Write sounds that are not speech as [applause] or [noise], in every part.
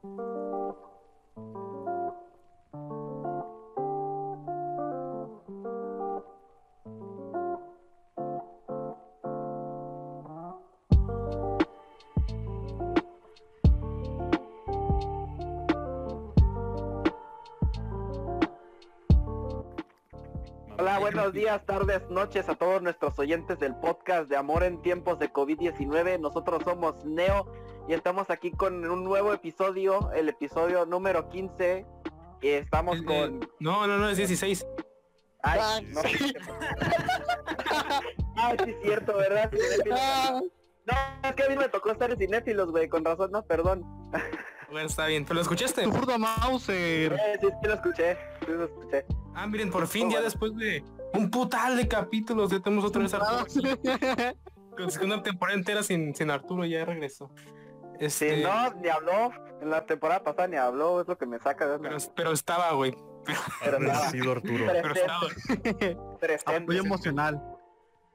Hola, buenos días, tardes, noches a todos nuestros oyentes del podcast de Amor en tiempos de COVID-19. Nosotros somos Neo y estamos aquí con un nuevo episodio, el episodio número 15. Y estamos El- con... el- No, no, no, es 16. Ay, no. [laughs] Ay, sí es cierto, ¿verdad? No, es que a mí me tocó estar en cinéfilos, güey, con razón, no, perdón. [laughs] Bueno, está bien. ¿Pero lo escuchaste? Tu puta Mauser. Eh, sí, sí lo escuché, sí lo escuché. Ah, miren, por fin, ya después de un putal de capítulos, ya tenemos otra vez a Arturo. Con una temporada entera sin, sin Arturo, ya regresó. Sí, Este, no, ni habló, en la temporada pasada ni habló, es lo que me saca de pero, pero estaba, güey. Pero Arturo. Pero estaba. presente, Muy emocional.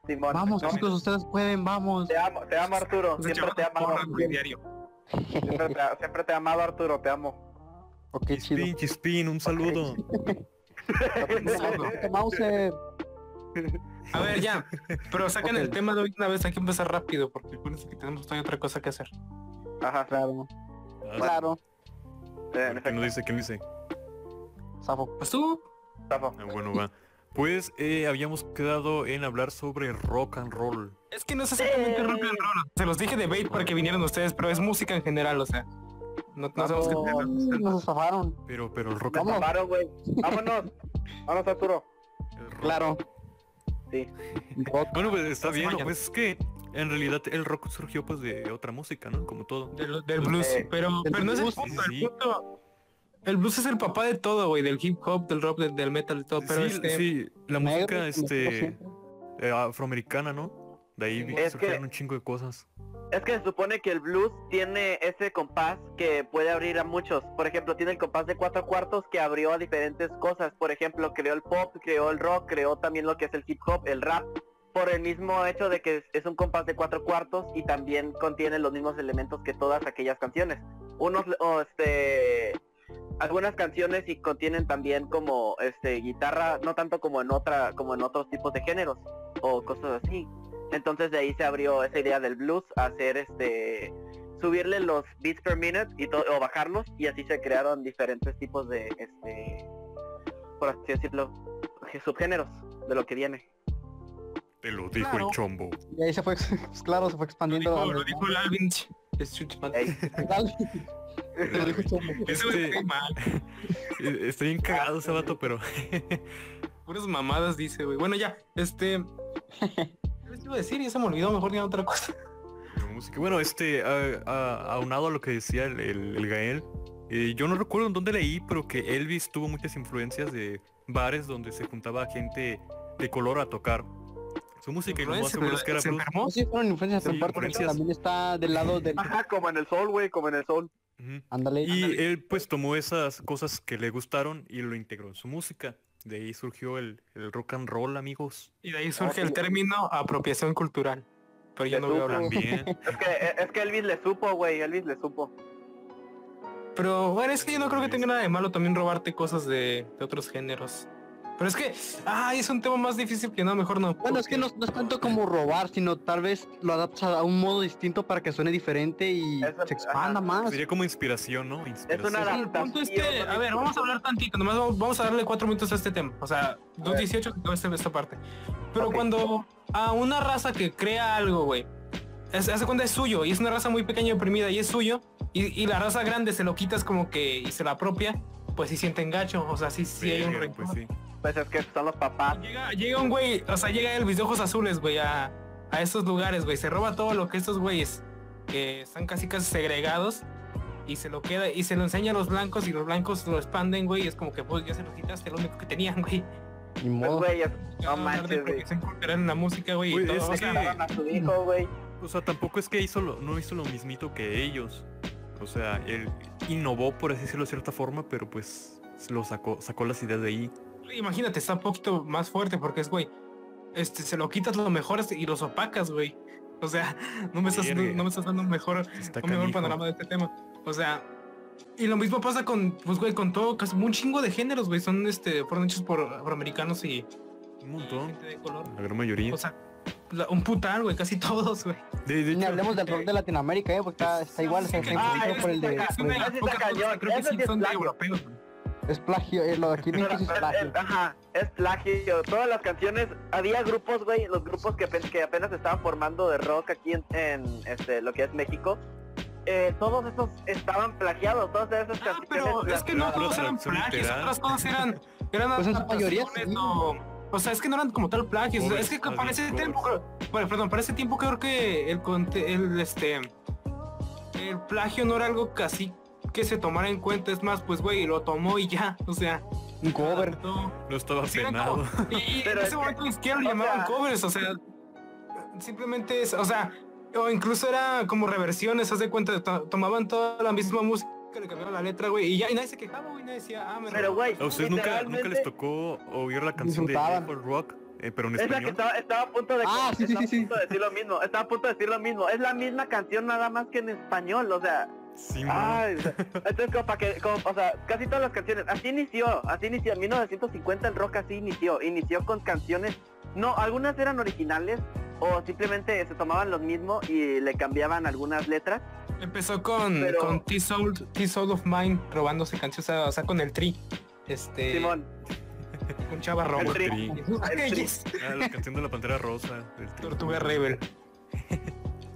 Simón. Vamos, No, chicos, ustedes pueden, vamos. Te amo, te amo Arturo, siempre te amado. diario. Siempre te, siempre te he amado Arturo, te amo. Ok, chido. Chispín, Chispín, un saludo. [laughs] Mauser. A ver, ya. [laughs] Pero sacan Ok. el tema de hoy una vez, hay que empezar rápido, porque acuérdense que tenemos todavía otra cosa que hacer. Ajá, Claro, Ah, claro. eh, en ¿Quién efecto, nos dice? ¿Quién dice? Zafo. Pues tú, Zafo. Ah, bueno, va. Pues eh, habíamos quedado en hablar sobre rock and roll. es que no es exactamente rock and roll. Se los dije de bait para que vinieran ustedes, pero es música en general, o sea. No, no sabemos qué. Nos zafaron. Pero, pero el rock and. Paro, güey. Vámonos. Vámonos Arturo. Claro. Sí. Rock. [laughs] Bueno, pues está bien, pues es que en realidad el rock surgió pues de otra música, ¿no? Como todo. Del, del blues, Eh, pero, no es el blues, punto, sí. el punto. El blues es el papá de todo, güey, del hip hop, del rock, del, del metal, de todo, pero sí, este, sí, la música este eh, afroamericana, ¿no? De ahí Es surgieron que- un chingo de cosas. Es que se supone que el blues tiene ese compás que puede abrir a muchos. Por ejemplo, tiene el compás de cuatro cuartos que abrió a diferentes cosas. Por ejemplo, creó el pop, creó el rock, creó también lo que es el hip hop, el rap. Por el mismo hecho de que es- un compás de cuatro cuartos y también contiene los mismos elementos que todas aquellas canciones. Unos, o este, algunas canciones y contienen también como este guitarra, no tanto como en otra, como en otros tipos de géneros o cosas así. Entonces de ahí se abrió esa idea del blues, hacer este subirle los beats per minute y o bajarlos y así se crearon diferentes tipos de este por así decirlo subgéneros de lo que viene. Te lo dijo Claro. el chombo. Y ahí se fue, [laughs] pues, claro, se fue lo expandiendo. dijo, a- lo dijo el es lo dijo Chombo. [laughs] Está mal. [laughs] Eh, Estoy bien cagado ese vato, pero Puras mamadas dice, güey. Bueno, ya, este. ¿Qué les iba a decir? Ya se me olvidó, mejor digan otra cosa. Bueno, este, a- a- aunado a lo que decía el, el- el Gael, eh, yo no recuerdo en dónde leí, pero que Elvis tuvo muchas influencias de bares donde se juntaba gente de color a tocar su música y lo más Influencia, seguro es que era ¿Se blues. enfermó? Sí, fueron influencias Sí, en parte, influencias. también está del lado del... Ajá, como en el soul, güey, como en el. Ujú. Ándale. Y él pues tomó esas cosas que le gustaron y lo integró en su música. De ahí surgió el, el rock and roll, amigos. Y de ahí surge el término apropiación cultural. Pero yo no voy a hablar. También. [laughs] Es que es que Elvis le supo, güey, Elvis le supo. Pero bueno, es que yo no creo que tenga nada de malo también robarte cosas de, de otros géneros. Pero es que, ah, es un tema más difícil que no, mejor no. Bueno, es que no, no es tanto como robar, sino tal vez lo adaptas a un modo distinto para que suene diferente y Eso- se expanda más. Sería como inspiración, ¿no? Inspiración. una- El punto es que, a ver, vamos a hablar tantito, nomás vamos, a darle cuatro minutos a este tema. O sea, dos ver. 18 que va a ser esta parte. Pero cuando a una raza que crea algo, güey, es- hace cuenta es suyo y es una raza muy pequeña y oprimida y es suyo y, y la raza grande se lo quitas como que y se la apropia, pues sí sienten gacho, o sea, sí, sí hay un Verga, rencor. pues sí. Pues es que son los papás. Llega, llega un güey, o sea, llega Elvis de ojos azules, güey, a, a estos lugares, güey. Se roba todo lo que estos güeyes, que están casi casi segregados, y se lo queda, y se lo enseña a los blancos, y los blancos lo expanden, güey, y es como que, pues, ya se lo quitaste, lo único que tenían, güey. Ni Pues, modo. güey, es- Ya no manches, güey. en la música, güey, y Güey, todo, es que- a su hijo, [laughs] güey. O sea, tampoco es que hizo lo, no hizo lo mismito que ellos. O sea, él innovó, por así decirlo de cierta forma, pero pues lo sacó, sacó las ideas de ahí. Imagínate, está un poquito más fuerte, porque es, güey, este, se lo quitas lo mejor y los opacas, güey. O sea, no me estás, no me estás dando un mejor Está un mejor panorama de este tema. O sea, Y lo mismo pasa con, pues, güey, con todo, casi un chingo de géneros, güey. Son, este, fueron hechos por afroamericanos y Un montón. gente de color. La gran mayoría. O sea, la- un putal, güey, casi todos, güey. De, de hecho, hablemos del rock de Latinoamérica, eh, porque está, está igual, está, está Ah, por el de... es por el- Ese está cañón, creo que sí son de europeos, güey. Es plagio, eh, lo de aquí en México es plagio. Ajá, es plagio. Todas las canciones, había grupos, güey, los grupos que, que apenas estaban formando de rock aquí en, en, este, lo que es México. eh, todos esos estaban plagiados, todas esas Ah, canciones. pero es que no todos eran plagios, otras cosas eran, eran Pues en su mayoría sí. o, o sea, es que no eran como tal plagios, es que para ese tiempo, bueno, perdón, para ese tiempo creo que el, conte- el este el plagio no era algo casi que se tomara en cuenta, es más, pues güey, lo tomó y ya, o sea, Un cover. adaptó. no estaba Sí, penado. como- y, Pero en es ese que, momento ni siquiera lo o llamaban sea- covers, o sea, simplemente es, o sea, o incluso era como reversiones, haz de cuenta, to- tomaban toda la misma música, le cambiaban la letra, güey, y ya, y nadie se quejaba, güey, nadie decía, ah, me Pero, robó". güey, ¿A ustedes nunca, nunca les tocó oír la canción de. Apple Rock, eh, pero en Es la que español? estaba, estaba a punto de Ah, sí, sí, estaba sí, a sí. punto de decir lo mismo, estaba a punto de decir lo mismo. Es la misma canción nada más que en español, o sea, Sí, man. Ay, entonces como para que, como, o sea, casi todas las canciones, así inició, así inició, en 1950 el rock así inició, inició con canciones, no, algunas eran originales o simplemente se tomaban los mismos y le cambiaban algunas letras. Empezó con, Pero- con T-Soul, T-Soul of Mine robándose canciones, o sea, o sea, con el Tri. Este, Simón, con Chava el Robo. tri, Tri. el tri. Yes. Ah, la canción de la Pantera Rosa. Tortuga Rebel.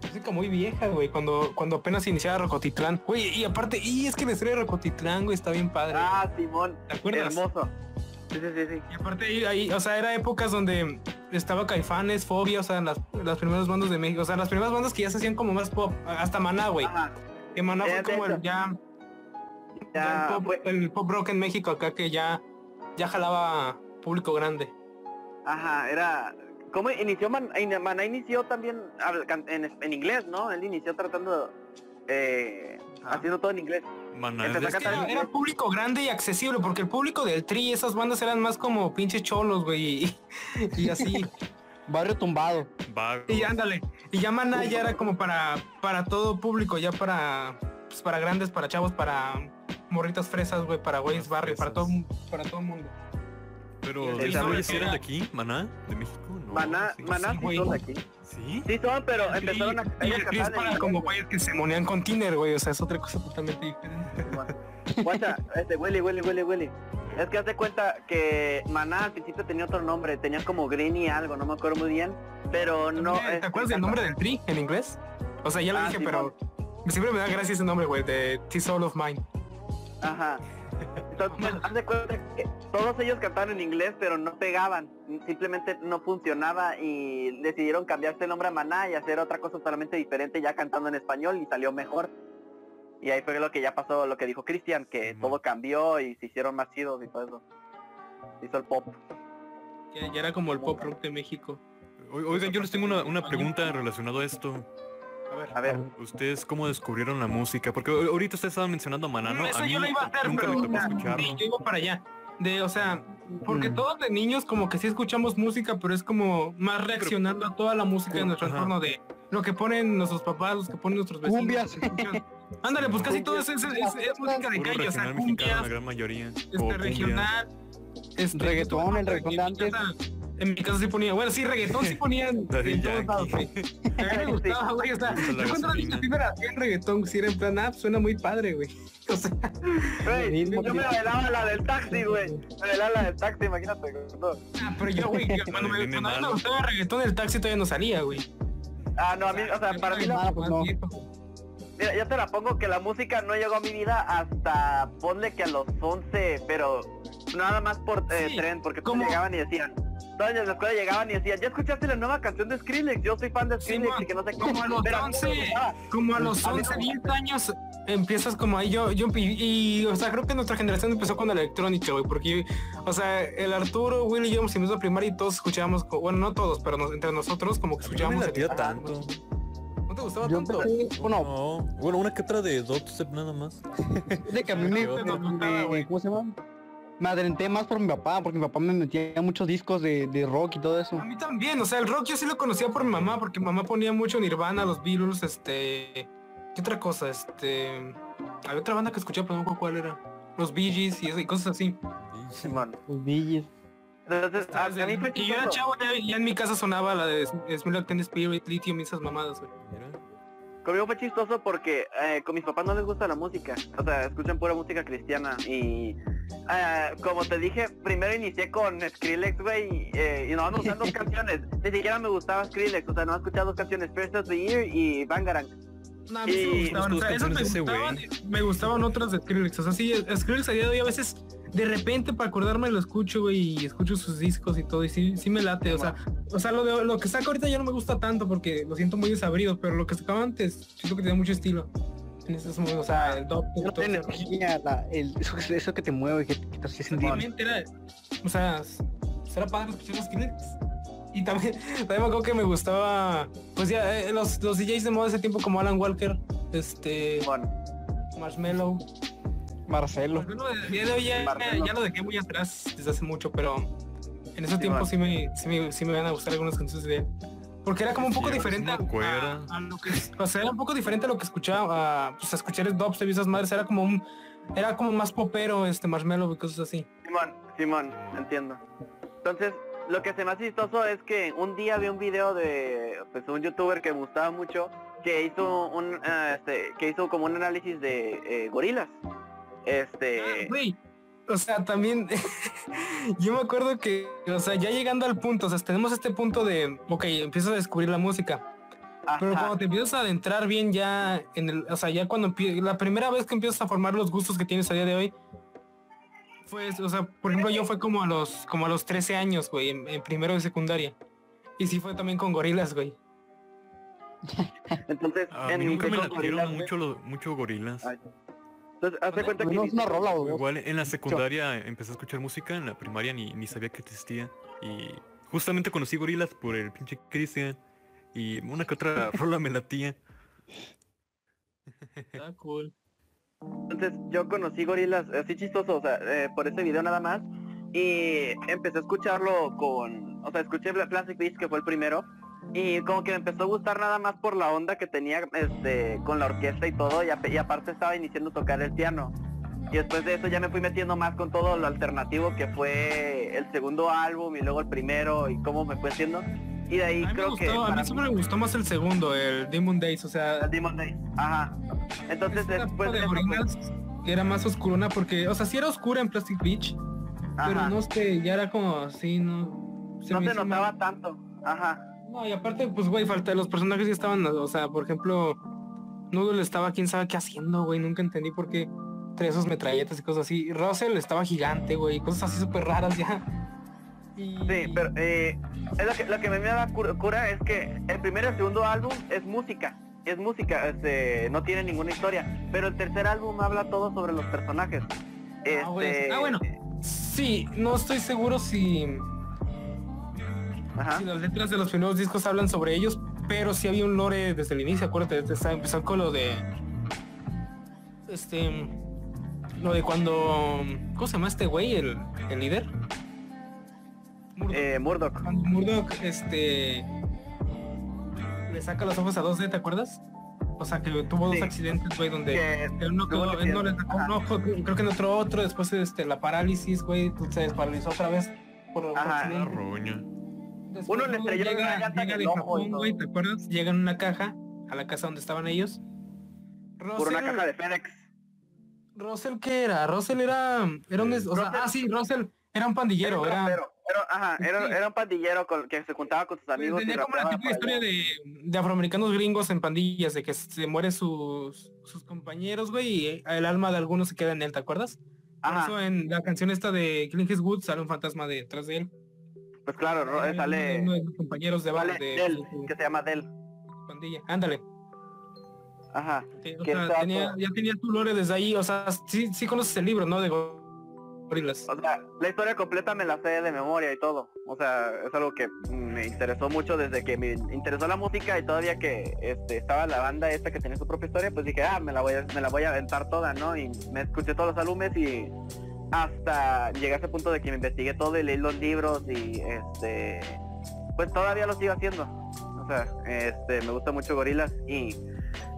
Música muy vieja, güey, cuando, cuando apenas iniciaba Rocotitlán. Güey, y aparte, y es que la historia de Rocotitlán, güey, está bien padre. Ah, Simón, ¿Te acuerdas? hermoso. Sí, sí, sí. Y aparte ahí, ahí, o sea, era épocas donde estaba Caifanes, Fobia, o sea, las, las primeras bandas de México, o sea, las primeras bandas que ya se hacían como más pop, hasta Maná, güey. Ajá, Que Maná Eh, fue de como el ya, ya ya, el, pop, fue- el pop rock en México acá que ya, ya jalaba público grande. ajá, era, ¿cómo inició Man- in- Maná? inició también en, en inglés, ¿no? Él inició tratando, eh, Ah. haciendo todo en inglés. Maná es que era, público grande y accesible, porque el público del Tri, esas bandas eran más como pinches cholos, güey, y, y así. [laughs] Barrio tumbado. vago. y ándale. Y ya Maná ya era como para, para todo público, ya para, pues, para grandes, para chavos, para morritas fresas, güey, para güeyes barrio, para todo, para todo el mundo. Pero Y el ¿esos Tri güeyes era- eran de aquí? ¿Maná? ¿De México? No, Maná, sí. Maná sí, sí, güey. son de aquí. ¿Sí? Sí son, pero empezaron a... y el es en para como güey. güeyes que se monían con Tiner, güey, o sea, es otra cosa totalmente diferente. Guacha, este, Willy, Willy, Willy, Willy. Es que haz de cuenta que Maná al principio tenía otro nombre, tenía como Greeny algo, no me acuerdo muy bien, pero no... ¿Te este, acuerdas del nombre del Tri en inglés? O sea, ya lo Ah, dije, sí, pero siempre me da gracia ese nombre, güey, de T-Soul of Mine. Ajá. Entonces, haz de cuenta que todos ellos cantaban en inglés, pero no pegaban, simplemente no funcionaba y decidieron cambiarse el nombre a Maná y hacer otra cosa totalmente diferente ya cantando en español y salió mejor. Y ahí fue lo que ya pasó, lo que dijo Cristian, que todo cambió y se hicieron más chidos y todo eso. Hizo el pop. Ya, ya era como el pop rock de México. O- Oigan, yo les tengo una, una pregunta relacionada a esto. A ver. A ver. ¿Ustedes cómo descubrieron la música? Porque ahor- ahorita ustedes estaban mencionando a Maná, ¿no? Eso A mí yo lo iba a hacer, nunca pero me tocó mira, escucharlo. sí, yo iba para allá. De, o sea, porque Mm. todos de niños como que sí escuchamos música, pero es como más reaccionando a toda la música de nuestro Ajá. entorno de lo que ponen nuestros papás, los que ponen nuestros vecinos. Cumbias. [laughs] Ándale, pues casi todo es, es- es- es música de calle, o sea, mexicano, la cumbias, gran mayoría. Este regional, este, Reggaetón, el reggaetón de mi antes. En mi casa sí ponía, bueno, sí, reggaetón sí ponían [laughs] en todos Yankee. lados, güey. A mí me [laughs] gustaba, güey, o sea, yo cuando era niño gasolina. sí me la hacía en reggaetón, sí era en plan, ah, pues suena muy padre, güey. [laughs] O sea, Güey, yo me bailaba la del taxi, güey. Me bailaba la del taxi, imagínate. no. Ah, pero yo, güey, que cuando me, cuando me gustaba el reggaetón, el taxi todavía no salía, güey. Ah, no, a mí, o sea, para mí, la- pues no. mira, yo te la pongo que la música no llegó a mi vida hasta, ponle que a los 11, pero nada más por eh, Sí, tren, porque todos como- llegaban y decían, todos en la escuela llegaban y decían, ¿ya escuchaste la nueva canción de Skrillex? Yo soy fan de Sí, Skrillex man, y que no sé qué. como a los Pero mí no me 11, gustaba. Como a los A mí 11, no me 10 años empiezas como ahí yo, yo y, y, o sea, creo que nuestra generación empezó con la electrónica, güey, porque, o sea, el Arturo, Will y yo hemos ido a primaria y todos escuchábamos, bueno, no todos, pero nos- entre nosotros como que No me escuchábamos. latía el- tanto. ¿No te gustaba Yo tanto? empecé, bueno, No, bueno, una que otra de Dubstep nada más. de que a mí me, me- güey. ¿cómo se llama? Me adrenté más por mi papá, porque mi papá me metía muchos discos de, de rock y todo eso. A mí también, o sea, el rock yo sí lo conocía por mi mamá, porque mi mamá ponía mucho Nirvana, los Beatles, este... ¿Qué otra cosa? Este... Había otra banda que escuché, pero no me cuál era. Los Bee Gees y, eso- y cosas así. Simón. Los billes. Entonces, a, a mí fue y yo era chavo, ya, ya en mi casa sonaba la de Smell Like Teen Spirit, Lithium y esas mamadas, güey. Conmigo fue chistoso porque eh, con mis papás no les gusta la música. O sea, escuchan pura música cristiana. Y ah, como te dije, primero inicié con Skrillex, güey. y, eh, y no me gustan dos [laughs] canciones. Ni siquiera me gustaba Skrillex. O sea, no he escuchado dos canciones. First of the Year y Bangarang. No, a mí sí me Y- gustaban, o sea, esas me gustaban, me gustaban otras de Skrillex, o sea, sí, Skrillex a día de hoy a veces, de repente para acordarme lo escucho, güey, y escucho sus discos y todo, y sí, sí me late, o sea, o sea, lo, de, lo que saca ahorita ya no me gusta tanto porque lo siento muy desabrido, pero lo que sacaba antes, siento que tenía mucho estilo. En esos momentos, o sea, el rollo. energía, la- el- eso, que- eso que te mueve, que, que te hace sentir. Era, o sea, será padre escuchar los Skrillex. Y también, también me acuerdo que me gustaba, pues ya, eh, los, los DJs de moda ese tiempo como Alan Walker, este, Bueno, Marshmello. Marcelo. Bueno, de día de hoy ya, Marcelo. ya lo dejé muy atrás desde hace mucho, pero en ese Sí, tiempo man. sí me, sí, me, sí me van a gustar algunas canciones de él. Porque era como un poco Sí, diferente a, acuerdo. a- a lo que... O sea, era un poco diferente a lo que escuchaba, a, pues, a escuchar el dubstep y esas madres. Era como un... Era como más popero, este, Marshmallow y cosas así. Simón, Simón, entiendo. Entonces, lo que se me hace chistoso es que un día vi un video de pues, un youtuber que me gustaba mucho que hizo un ah, este, que hizo como un análisis de eh, gorilas. Este Ah, Güey, o sea, también... [laughs] yo me acuerdo que, o sea, ya llegando al punto, o sea, tenemos este punto de, ok, empiezo a descubrir la música. Pero cuando te empiezas a adentrar bien ya en el, o sea, ya cuando empie- la primera vez que empiezas a formar los gustos que tienes a día de hoy, fue, o sea, por ejemplo, yo fue como a los, como a los 13 años, güey, en, en primero de secundaria. Y sí fue también con gorilas, güey. entonces A en mí mi nunca me latieron gorilas, mucho, los, mucho gorilas. Ay, Entonces, hace cuenta que No mi- es una rola o dos. Igual en la secundaria empecé a escuchar música, en la primaria ni, ni sabía que existía. Y justamente conocí gorilas por el pinche Christian. Y una que otra [laughs] rola me latía. Está cool. Entonces yo conocí gorilas, así chistoso, o sea, eh, por ese video nada más. Y empecé a escucharlo con, o sea, escuché Plastic Beach, que fue el primero. Y como que me empezó a gustar nada más por la onda que tenía este, con la orquesta y todo. Y, aparte estaba iniciando a tocar el piano. Y después de eso ya me fui metiendo más con todo lo alternativo que fue el segundo álbum y luego el primero y cómo me fue haciendo. Y de ahí A mí, me creo que... a mí siempre me gustó más el segundo, el Demon Days, o sea, el Demon Days. Ajá. Entonces después de eso, pues, era más oscurona porque, o sea, sí era oscura en Plastic Beach, pero no sé, ya era como así, no... no se hizo más- notaba tanto. Ajá. No, y aparte, pues, güey, falta los personajes ya estaban, o sea, por ejemplo, Noodle estaba quién sabe qué haciendo, güey, nunca entendí por qué traía esos metralletas y cosas así. Russell estaba gigante, güey, cosas así súper raras ya. Y... Sí, pero eh, es lo que, lo que me da cura, es que el primer y el segundo álbum es música, es música, este, no tiene ninguna historia, pero el tercer álbum habla todo sobre los personajes. Este, Ah, güey, ah, bueno. Sí, no estoy seguro si, Ajá. si las letras de los primeros discos hablan sobre ellos, pero sí había un lore desde el inicio, acuérdate, desde- empezó con lo de... Este... Lo de cuando... ¿Cómo se llama este güey? El, el líder. Murdoch. Eh, Murdoch. Cuando Murdoch, este... Le saca los ojos a 2D, ¿te acuerdas? O sea, que tuvo dos Sí. accidentes, güey, donde... Que Él no, tuvo quedó- él no le sacó un ojo, creo que en otro otro, después este, la parálisis, güey, se desparalizó otra vez por, por Ajá. La. Después, Uno le estrelló una llega, en llega el de ojo y Japón, todo. güey, ¿te acuerdas? Llega en una caja a la casa donde estaban ellos. por una caja de FedEx. Russell, ¿qué era? Russell era... era un, o sea, ah, sí, Russell era un pandillero, Era, era... un era- ajá, era, Sí. era un pandillero con, que se juntaba con sus amigos. y tenía como la típica por historia de, de afroamericanos gringos en pandillas, de que se mueren sus, sus compañeros, güey, y el alma de algunos se queda en él, ¿te acuerdas? Por Ajá, eso en la canción esta de Clint Eastwood sale un fantasma detrás de él. Pues claro, sale, uno de sus compañeros de bala de, Del, de su que se llama Del. pandilla. Ándale. Ajá. Sí, o Que sea, está tenía- todo- ya tenía tu lore desde ahí, o sea, sí, sí conoces el libro, ¿no? De Go- gorilas. O sea, la historia completa me la sé de memoria y todo. O sea, es algo que me interesó mucho desde que me interesó la música y todavía que este, estaba la banda esta que tenía su propia historia, pues dije, ah, me la voy a, me la voy a aventar toda, ¿no? Y me escuché todos los álbumes y hasta llegué a ese punto de que me investigué todo y leí los libros y este pues todavía lo sigo haciendo. O sea, este me gusta mucho Gorilas y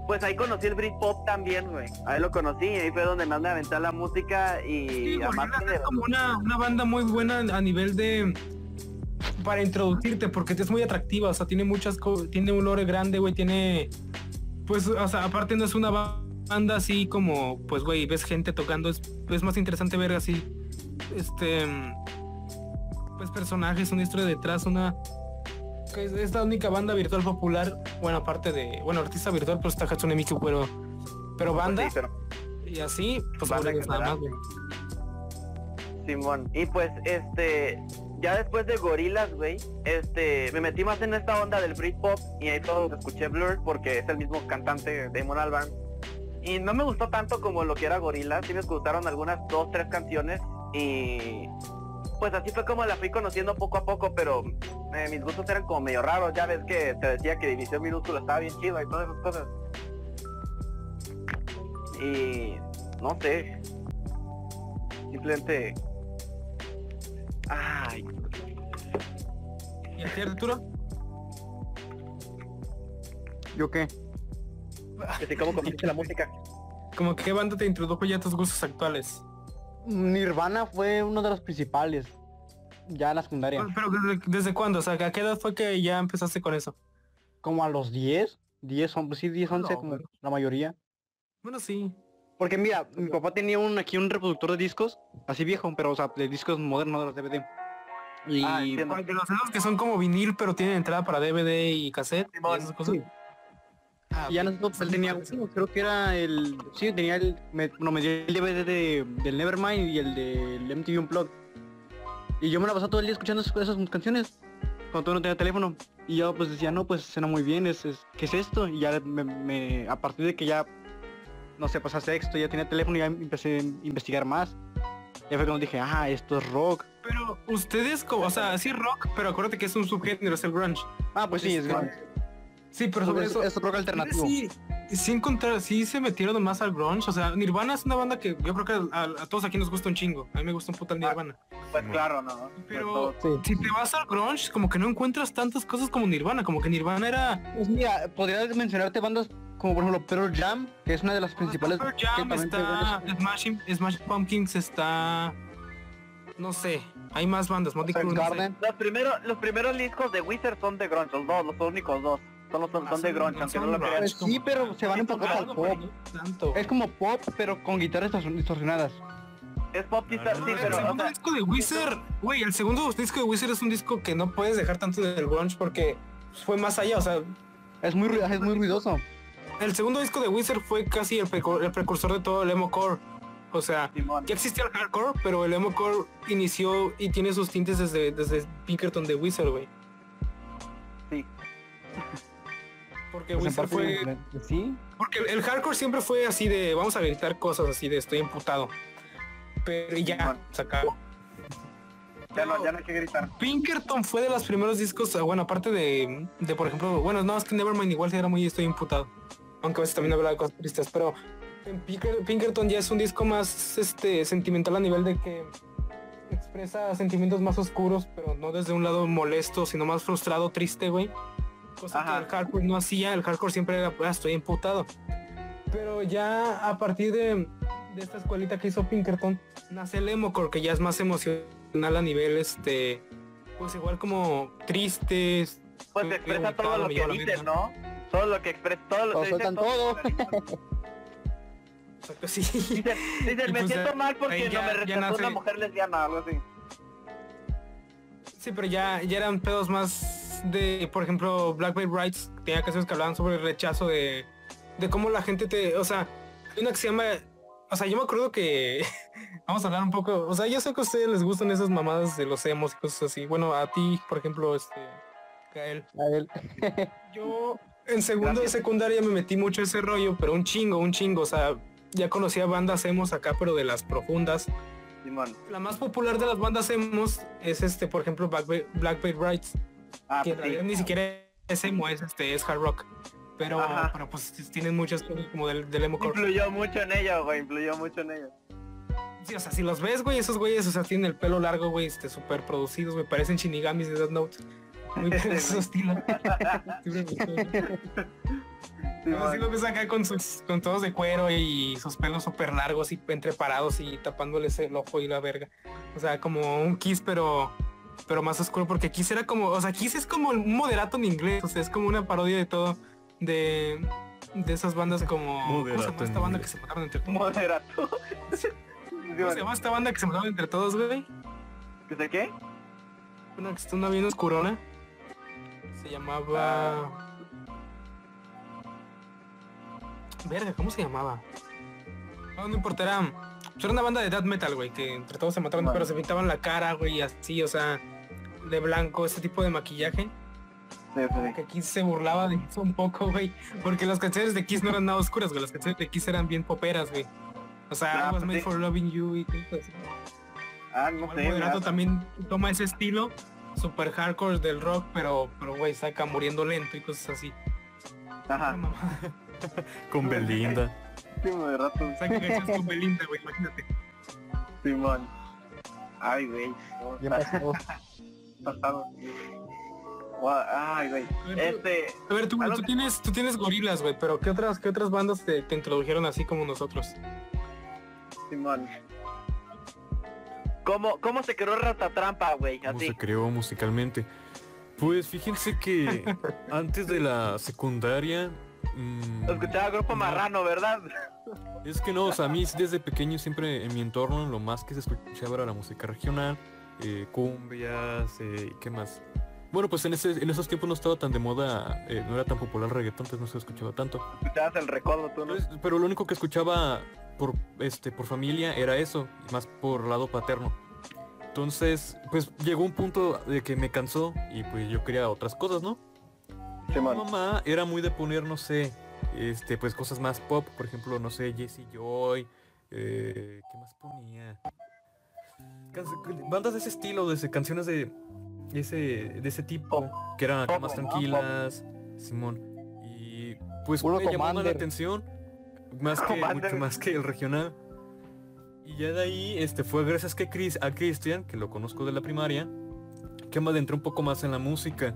pues ahí conocí el Britpop también, güey. Ahí lo conocí y ahí fue donde más me aventé la música y Sí, además es como una, una banda muy buena a nivel de para introducirte porque es muy atractiva, o sea, tiene muchas tiene un lore grande, güey, tiene pues o sea, aparte no es una ba- banda así como pues güey, ves gente tocando, es, es más interesante ver así este pues personajes, una historia detrás, una que es esta única banda virtual popular, bueno, aparte de, bueno, artista virtual pues está Hatsune Miku, pero pero banda Sí, pero y así, pues Banda nada más, güey. Simón. Y pues, este, ya después de Gorilas, güey, este, me metí más en esta onda del Britpop y ahí todo donde escuché Blur porque es el mismo cantante de Damon Albarn. Y no me gustó tanto como lo que era Gorilas, sí me gustaron algunas dos, tres canciones y pues así fue como la fui conociendo poco a poco, pero eh, mis gustos eran como medio raros, ya ves que te decía que División Minúscula estaba bien chido y todas esas cosas. Y no sé, simplemente Ay, ¿Y a ti, Arturo? ¿Yo qué? Sí, como conociste la música. Como que qué banda te introdujo ya a tus gustos actuales. Nirvana fue uno de los principales. Ya en la secundaria. Pero ¿desde, desde cuándo? O sea, ¿a qué edad fue que ya empezaste con eso? Como a los 10, 10, on- sí, 10, 11, No, como pero- la mayoría. Bueno, sí. Porque mira, mi papá tenía un aquí un reproductor de discos, así viejo, pero o sea, de discos modernos de los DVD. Y Ah. De los que son como vinil, pero tienen entrada para DVD y cassette. y Simón, esas cosas. sí. Ah, y ya nosotros, él tenía uno, creo que era el, sí, tenía el, me, no, me dio el DVD de, del Nevermind y el del MTV Unplugged. Y yo me la pasaba todo el día escuchando esas, esas canciones, cuando todavía no tenía teléfono. Y yo pues decía, no, pues suena muy bien, es, es- ¿qué es esto? Y ya me, me- a partir de que ya, no sé, pasé a sexto, ya tenía teléfono y ya empecé a investigar más. Ya fue cuando dije, ah, esto es rock. Pero ustedes, como, o sea, sí rock, pero acuérdate que es un subgénero, es el grunge. Ah, pues sí, es, Este, grunge. Sí, pero sobre es, eso... es rock alternativo. Sí, sí encontrar, sí se metieron más al grunge, o sea, Nirvana es una banda que yo creo que a, a todos aquí nos gusta un chingo. A mí me gusta un puto el Nirvana. Pues claro, ¿no? Pero Sí. si te vas al grunge, como que no encuentras tantas cosas como Nirvana, como que Nirvana era Pues mira, podría mencionarte bandas como por ejemplo Pearl Jam, que es una de las principales. Pearl Jam está Smashing, Smashing Pumpkins está no sé, hay más bandas, Motley Crue, no sé. Los primeros, los primeros discos de Wizard son de grunge, los dos, los únicos dos. Son, los, son, son de grunge, aunque no lo crean. Pues sí, pero se van un poco al pop. Es como pop, pero con guitarras distor- distorsionadas. Es pop guitar, Ah, sí, el pero, segundo sea, disco de Wizard, güey, el segundo disco de Wizard es un disco que no puedes dejar tanto del grunge porque fue más allá, o sea, Es muy, es muy ruidoso. el segundo disco de Wizard fue casi el, precu- el precursor de todo el emo core. O sea, Simón. ya existía el hardcore, pero el emo core inició y tiene sus tintes desde, desde Pinkerton de Wizard, güey. Sí. Porque Pues Wizard fue... de- Sí. Porque el, hardcore siempre fue así de vamos a gritar cosas así de estoy emputado. Pero ya, se acabó. Ya no, ya no hay que gritar. Pinkerton fue de los primeros discos, ah, bueno, aparte de, de por ejemplo, bueno, no, es que Nevermind igual era muy estoy imputado. Aunque a veces también hablaba de cosas tristes, pero Pinkerton ya es un disco más este sentimental a nivel de que expresa sentimientos más oscuros, pero no desde un lado molesto, sino más frustrado, triste, güey. Cosa Ajá. que el hardcore no hacía, el hardcore siempre era, "Ah, estoy imputado. Pero ya a partir de, de esta escuelita que hizo Pinkerton, nace el emocore, que ya es más emocional a nivel, este, pues igual como tristes. Pues expresa todo lo que dicen. ¿no? Todo lo que expresa, todo lo Todos que dicen todo. Sí. Dicen, dicen, me pues siento mal porque no me rechazó nace- una mujer lesbiana, algo así. Sí, pero ya, ya eran pedos más de, por ejemplo, Black Veil Rights, tenía canciones que hablaban sobre el rechazo de, de cómo la gente te, o sea, hay una que se llama, o sea, yo me acuerdo que, [laughs] vamos a hablar un poco, o sea, yo sé que a ustedes les gustan esas mamadas de los emos y cosas así, bueno, a ti, por ejemplo, este, Gael, ver. [laughs] yo en segundo de secundaria me metí mucho ese rollo, pero un chingo, un chingo, o sea, ya conocía bandas emos acá, pero de las profundas, la más popular de las bandas emos es este, por ejemplo, Black Veil, Black Ah, que en sí. realidad ni siquiera es emo, es, este, es hard rock. Pero, Ajá. pero pues tienen muchas cosas como del, del emo core. Influyó mucho en ella, güey, influyó mucho en ella. Sí, o sea, si los ves, güey, esos güeyes, o sea, tienen el pelo largo, güey, este, súper producidos, güey, parecen shinigamis de Death Note. Muy [laughs] bien su estilo. Me. Sí, Así [laughs] lo ves acá con sus, con todos de cuero y sus pelos súper largos y entreparados y tapándoles el ojo y la verga. O sea, como un Kiss, pero pero más oscuro, porque Kiss era como, o sea, Kiss es como un moderato en inglés, o sea, es como una parodia de todo, de, de esas bandas como, ¿cómo se Moderato llama en esta banda que se mataron entre todos? Moderato. [laughs] ¿Cómo se llama esta banda que se mataron entre todos, güey? ¿Qué sé qué? Una que está una bien oscurona. Se llamaba... Verga, ¿cómo se llamaba? No, no importa, era... Era una banda de death metal, güey, que entre todos se mataron, Vale. pero se pintaban la cara, güey, y así, o sea, de blanco, ese tipo de maquillaje. Sí, sí, Que Kiss se burlaba de eso un poco, güey, porque las canciones de Kiss no eran nada oscuras, güey, las canciones de Kiss eran bien poperas, güey. O sea, Ah, I was pues made sí. for loving you y cosas así. Ah, no sé. Moderato también toma ese estilo super hardcore del rock, pero, pero güey, saca muriendo lento y cosas así. Ajá. No. [laughs] Con Belinda. [laughs] Sí, moderato. Saca canciones con Belinda, güey, imagínate. Simón. Ay, güey. no, Ya pasó. [laughs] pasado. Gua- Ay, güey. A ver, tú- Este, A ver, tú, que- tienes, tú tienes gorilas, güey, pero ¿qué otras, qué otras bandas te, te introdujeron así como nosotros? Simón. ¿Cómo, ¿Cómo se creó Ratatrampa, güey? ¿Cómo se creó musicalmente? Pues fíjense que [laughs] antes de la secundaria... mm, Escuchaba Grupo no, Marrano, ¿verdad? Es que no, o sea, a mí desde pequeño siempre en mi entorno lo más que se escuchaba era la música regional, eh, cumbias, eh, ¿qué más? Bueno, pues en, ese, en esos tiempos no estaba tan de moda, eh, no era tan popular el reggaetón, entonces no se escuchaba tanto. Escuchabas el recodo, tú, ¿no? Pero lo único que escuchaba por, este, por familia era eso, más por lado paterno. Entonces, pues llegó un punto de que me cansó y pues yo quería otras cosas, ¿no? Mi Simón. mamá era muy de poner, no sé, este, pues cosas más pop, por ejemplo, no sé, Jesse Joy, eh, ¿qué más ponía? Bandas de ese estilo, de canciones de ese, de ese tipo, que eran acá más tranquilas, Simón. Y pues me llamó la atención, más [laughs] que, mucho más que el regional. Y ya de ahí, este, fue gracias que Chris, a Christian, que lo conozco de la primaria, que me adentré un poco más en la música.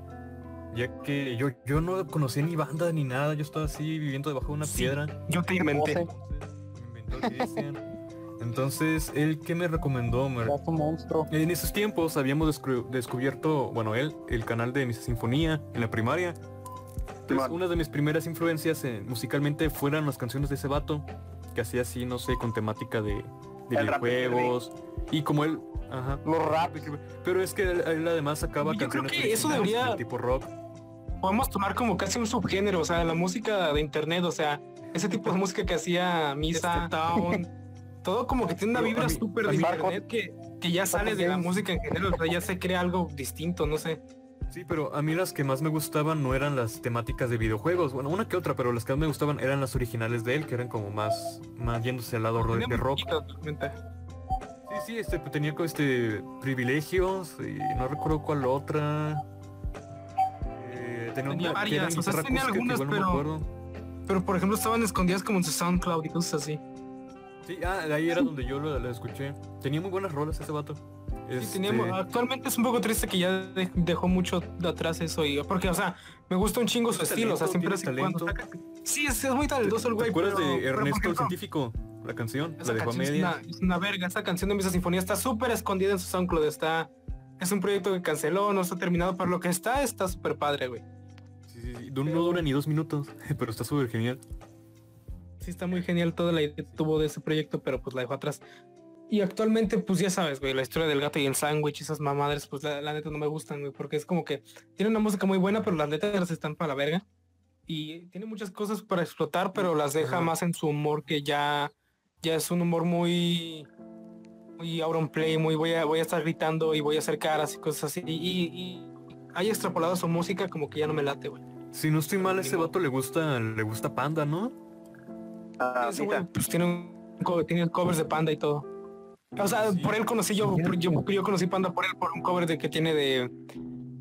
Ya que yo, yo no conocía ni banda ni nada, yo estaba así viviendo debajo de una Sí. piedra. Yo te inventé. Doce. Me inventó Christian. Entonces, él que me recomendó, me- Ya es un monstruo. en esos tiempos habíamos descubierto, bueno, él, el canal de Misa Sinfonía en la primaria. Entonces, Simón. una de mis primeras influencias eh, musicalmente fueran las canciones de ese vato, que hacía así, no sé, con temática de, de rap videojuegos. Y como él, ajá. Los raps. Pero es que él, él además sacaba Yo creo que eso debería- tipo rock. Podemos tomar como casi un subgénero, o sea, la música de internet, o sea, ese tipo de música que hacía Misa, Town, [laughs] todo como que tiene una vibra súper de internet que, que ya sale de la música en general, o sea, ya se crea algo distinto, no sé. Sí, pero a mí las que más me gustaban no eran las temáticas de videojuegos. Bueno, una que otra, pero las que más me gustaban eran las originales de él, que eran como más, más yéndose al lado de rock. Sí, sí, este tenía co- este privilegios y no recuerdo cuál otra. Eh, tenía, Tenía varias, o sea, tenía algunas, igual no me pero- acuerdo. Pero por ejemplo estaban escondidas como en su SoundCloud y cosas así. Sí, ah, de ahí era donde yo lo, lo escuché. Tenía muy buenas rolas ese vato. Sí, Este, teníamos- actualmente es un poco triste que ya de- dejó mucho de atrás eso y porque o sea me gusta un chingo su estilo o sea siempre cuando talento. saca- sí es, es muy talentoso el ¿Te güey acuerdas pero- de pero, Ernesto el científico? La canción, esa la dejó a canción es una, es una verga esa canción de Misa Sinfonía está súper escondida en su SoundCloud está es un proyecto que canceló no está terminado pero lo que está está súper padre güey Sí, sí, sí, No, no dura ni dos minutos, [laughs] pero está súper genial. Sí está muy genial toda la idea que tuvo de ese proyecto pero pues la dejó atrás. Y actualmente pues ya sabes güey la historia del gato y el sándwich y esas mamadas pues la, la neta no me gustan güey porque es como que tiene una música muy buena pero las letras están para la verga. Y tiene muchas cosas para explotar pero las deja más en su humor que ya ya es un humor muy muy out play muy voy a voy a estar gritando y voy a hacer caras y cosas así. Y, y, y hay extrapolado su música como que ya no me late güey. Si no estoy mal, a ese vato le gusta, le gusta Panda, ¿no? Ah, Ese Misa. güey, pues tiene un co- tiene covers de Panda y todo. O sea, Sí. por él conocí yo, yo, yo conocí Panda por él por un cover de que tiene de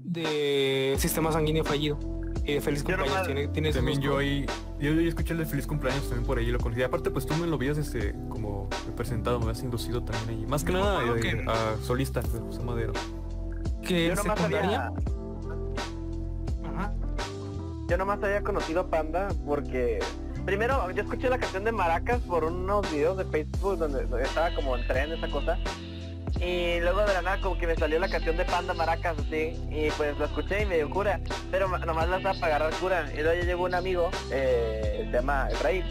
de Sistema Sanguíneo Fallido. Y de Feliz Cumpleaños. Tiene, tiene También yo ahí, yo, yo escuché el de Feliz Cumpleaños también por ahí lo conocí. Aparte, pues tú me lo habías este, como presentado, me habías inducido también ahí. Más que nada eh, que- a solista de José Madero. que Yo secundaria. Ajá. yo nomás había conocido Panda porque primero yo escuché la canción de Maracas por unos videos de Facebook donde, estaba como en tren esa cosa. Y luego de la nada como que me salió la canción de Panda Maracas así y pues la escuché y me dio cura, pero nomás la estaba para agarrar cura. Y luego llegó un amigo, eh, se llama Efraín,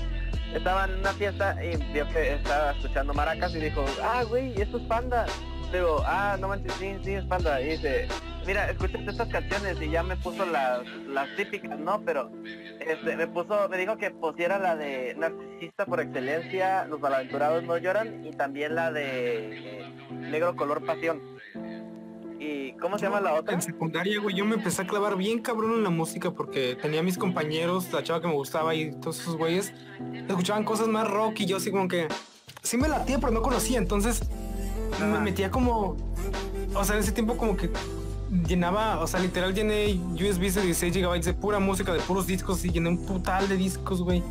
estaba en una fiesta y vio que estaba escuchando Maracas y dijo, ah güey, esto es Panda. Digo, ah, no manches, sí, sí, es Panda. Y dice, mira, escúchate estas canciones y ya me puso las, las típicas, ¿no? Pero este, me puso, me dijo que pusiera la de Narcisista por excelencia, Los malaventurados no lloran y también la de eh, Negro color pasión. ¿Y cómo se llama la otra? En secundaria, güey, yo me empecé a clavar bien cabrón en la música porque tenía mis compañeros, la chava que me gustaba y todos esos güeyes, escuchaban cosas más rock y yo así como que sí me latía, pero no conocía, entonces me metía como, o sea, en ese tiempo como que llenaba, o sea, literal llené USBs de 16 GB de pura música, de puros discos y llené un putal de discos, güey.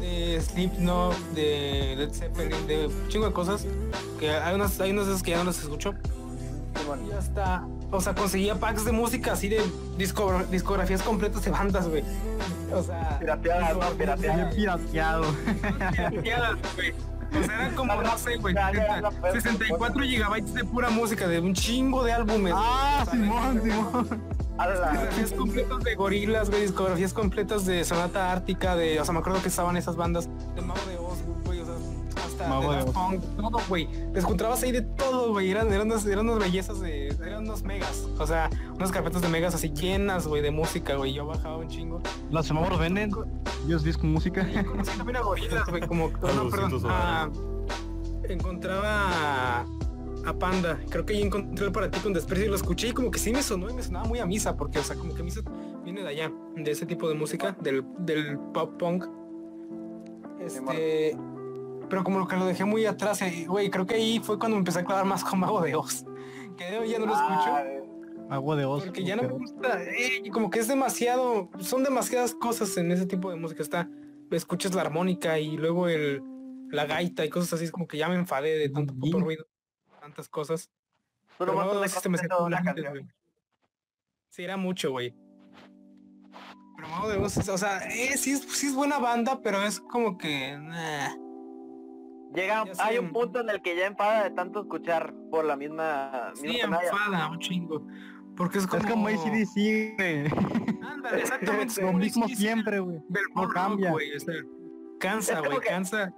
De Slipknot, de Led Zeppelin, de un chingo de cosas. Que hay unas, hay unas esas que ya no las escucho. Y hasta, o sea, conseguía packs de música así de disco- discografías completas de bandas, güey. O sea, no, pirateadas, güey. O sea, eran como, no sé, güey, Ya, ya, 60, ya, pues, 64 gigabytes de pura música, de un chingo de álbumes. Ah, Simón, Simón. Discografías completas de gorilas, güey, discografías completas de Sonata Ártica, de, o sea, me acuerdo que estaban esas bandas de Mago de Mago de Daft. Punk, todo, güey. Te encontrabas ahí de todo, güey, eran, eran, unas, eran unas bellezas de, eran unos megas, o sea, unas carpetas de megas así llenas, güey, de música, güey, yo bajaba un chingo. Los semáforos venden. Dios disco música. Y conocí también a gorilas, güey, como, [laughs] no, los perdón, 200 a- encontraba a, Panda, creo que ahí encontré el para ti con desprecio y lo escuché y como que sí me sonó y me sonaba muy a misa, porque, o sea, como que misa viene de allá, de ese tipo de música, del, del pop punk. Este, pero como que lo dejé muy atrás, eh, güey, creo que ahí fue cuando me empecé a clavar más con Mago de Oz, que hoy ya no lo escucho. Ah, Agua de oso. Porque ya no me gusta, eh, y como que es demasiado, son demasiadas cosas en ese tipo de música. Está, escuchas la armónica y luego el, la gaita y cosas así, es como que ya me enfadé de tanto puto Ujú. ruido, tantas cosas. Pero Mago de de Oz me sacó de la canción. güey. Sí, era mucho, güey. Pero Mago de Oz, o sea, eh, sí, es, sí es buena banda, pero es como que... nah. Llega, Ya hay un punto en el que ya enfada de tanto escuchar por la misma, Sí, misma enfada un chingo. Porque es como... Es como ACDC, güey. Ándale, exactamente. Lo mismo AC/DC siempre, güey. Del no cambia. güey, o sea, cansa, güey, cansa.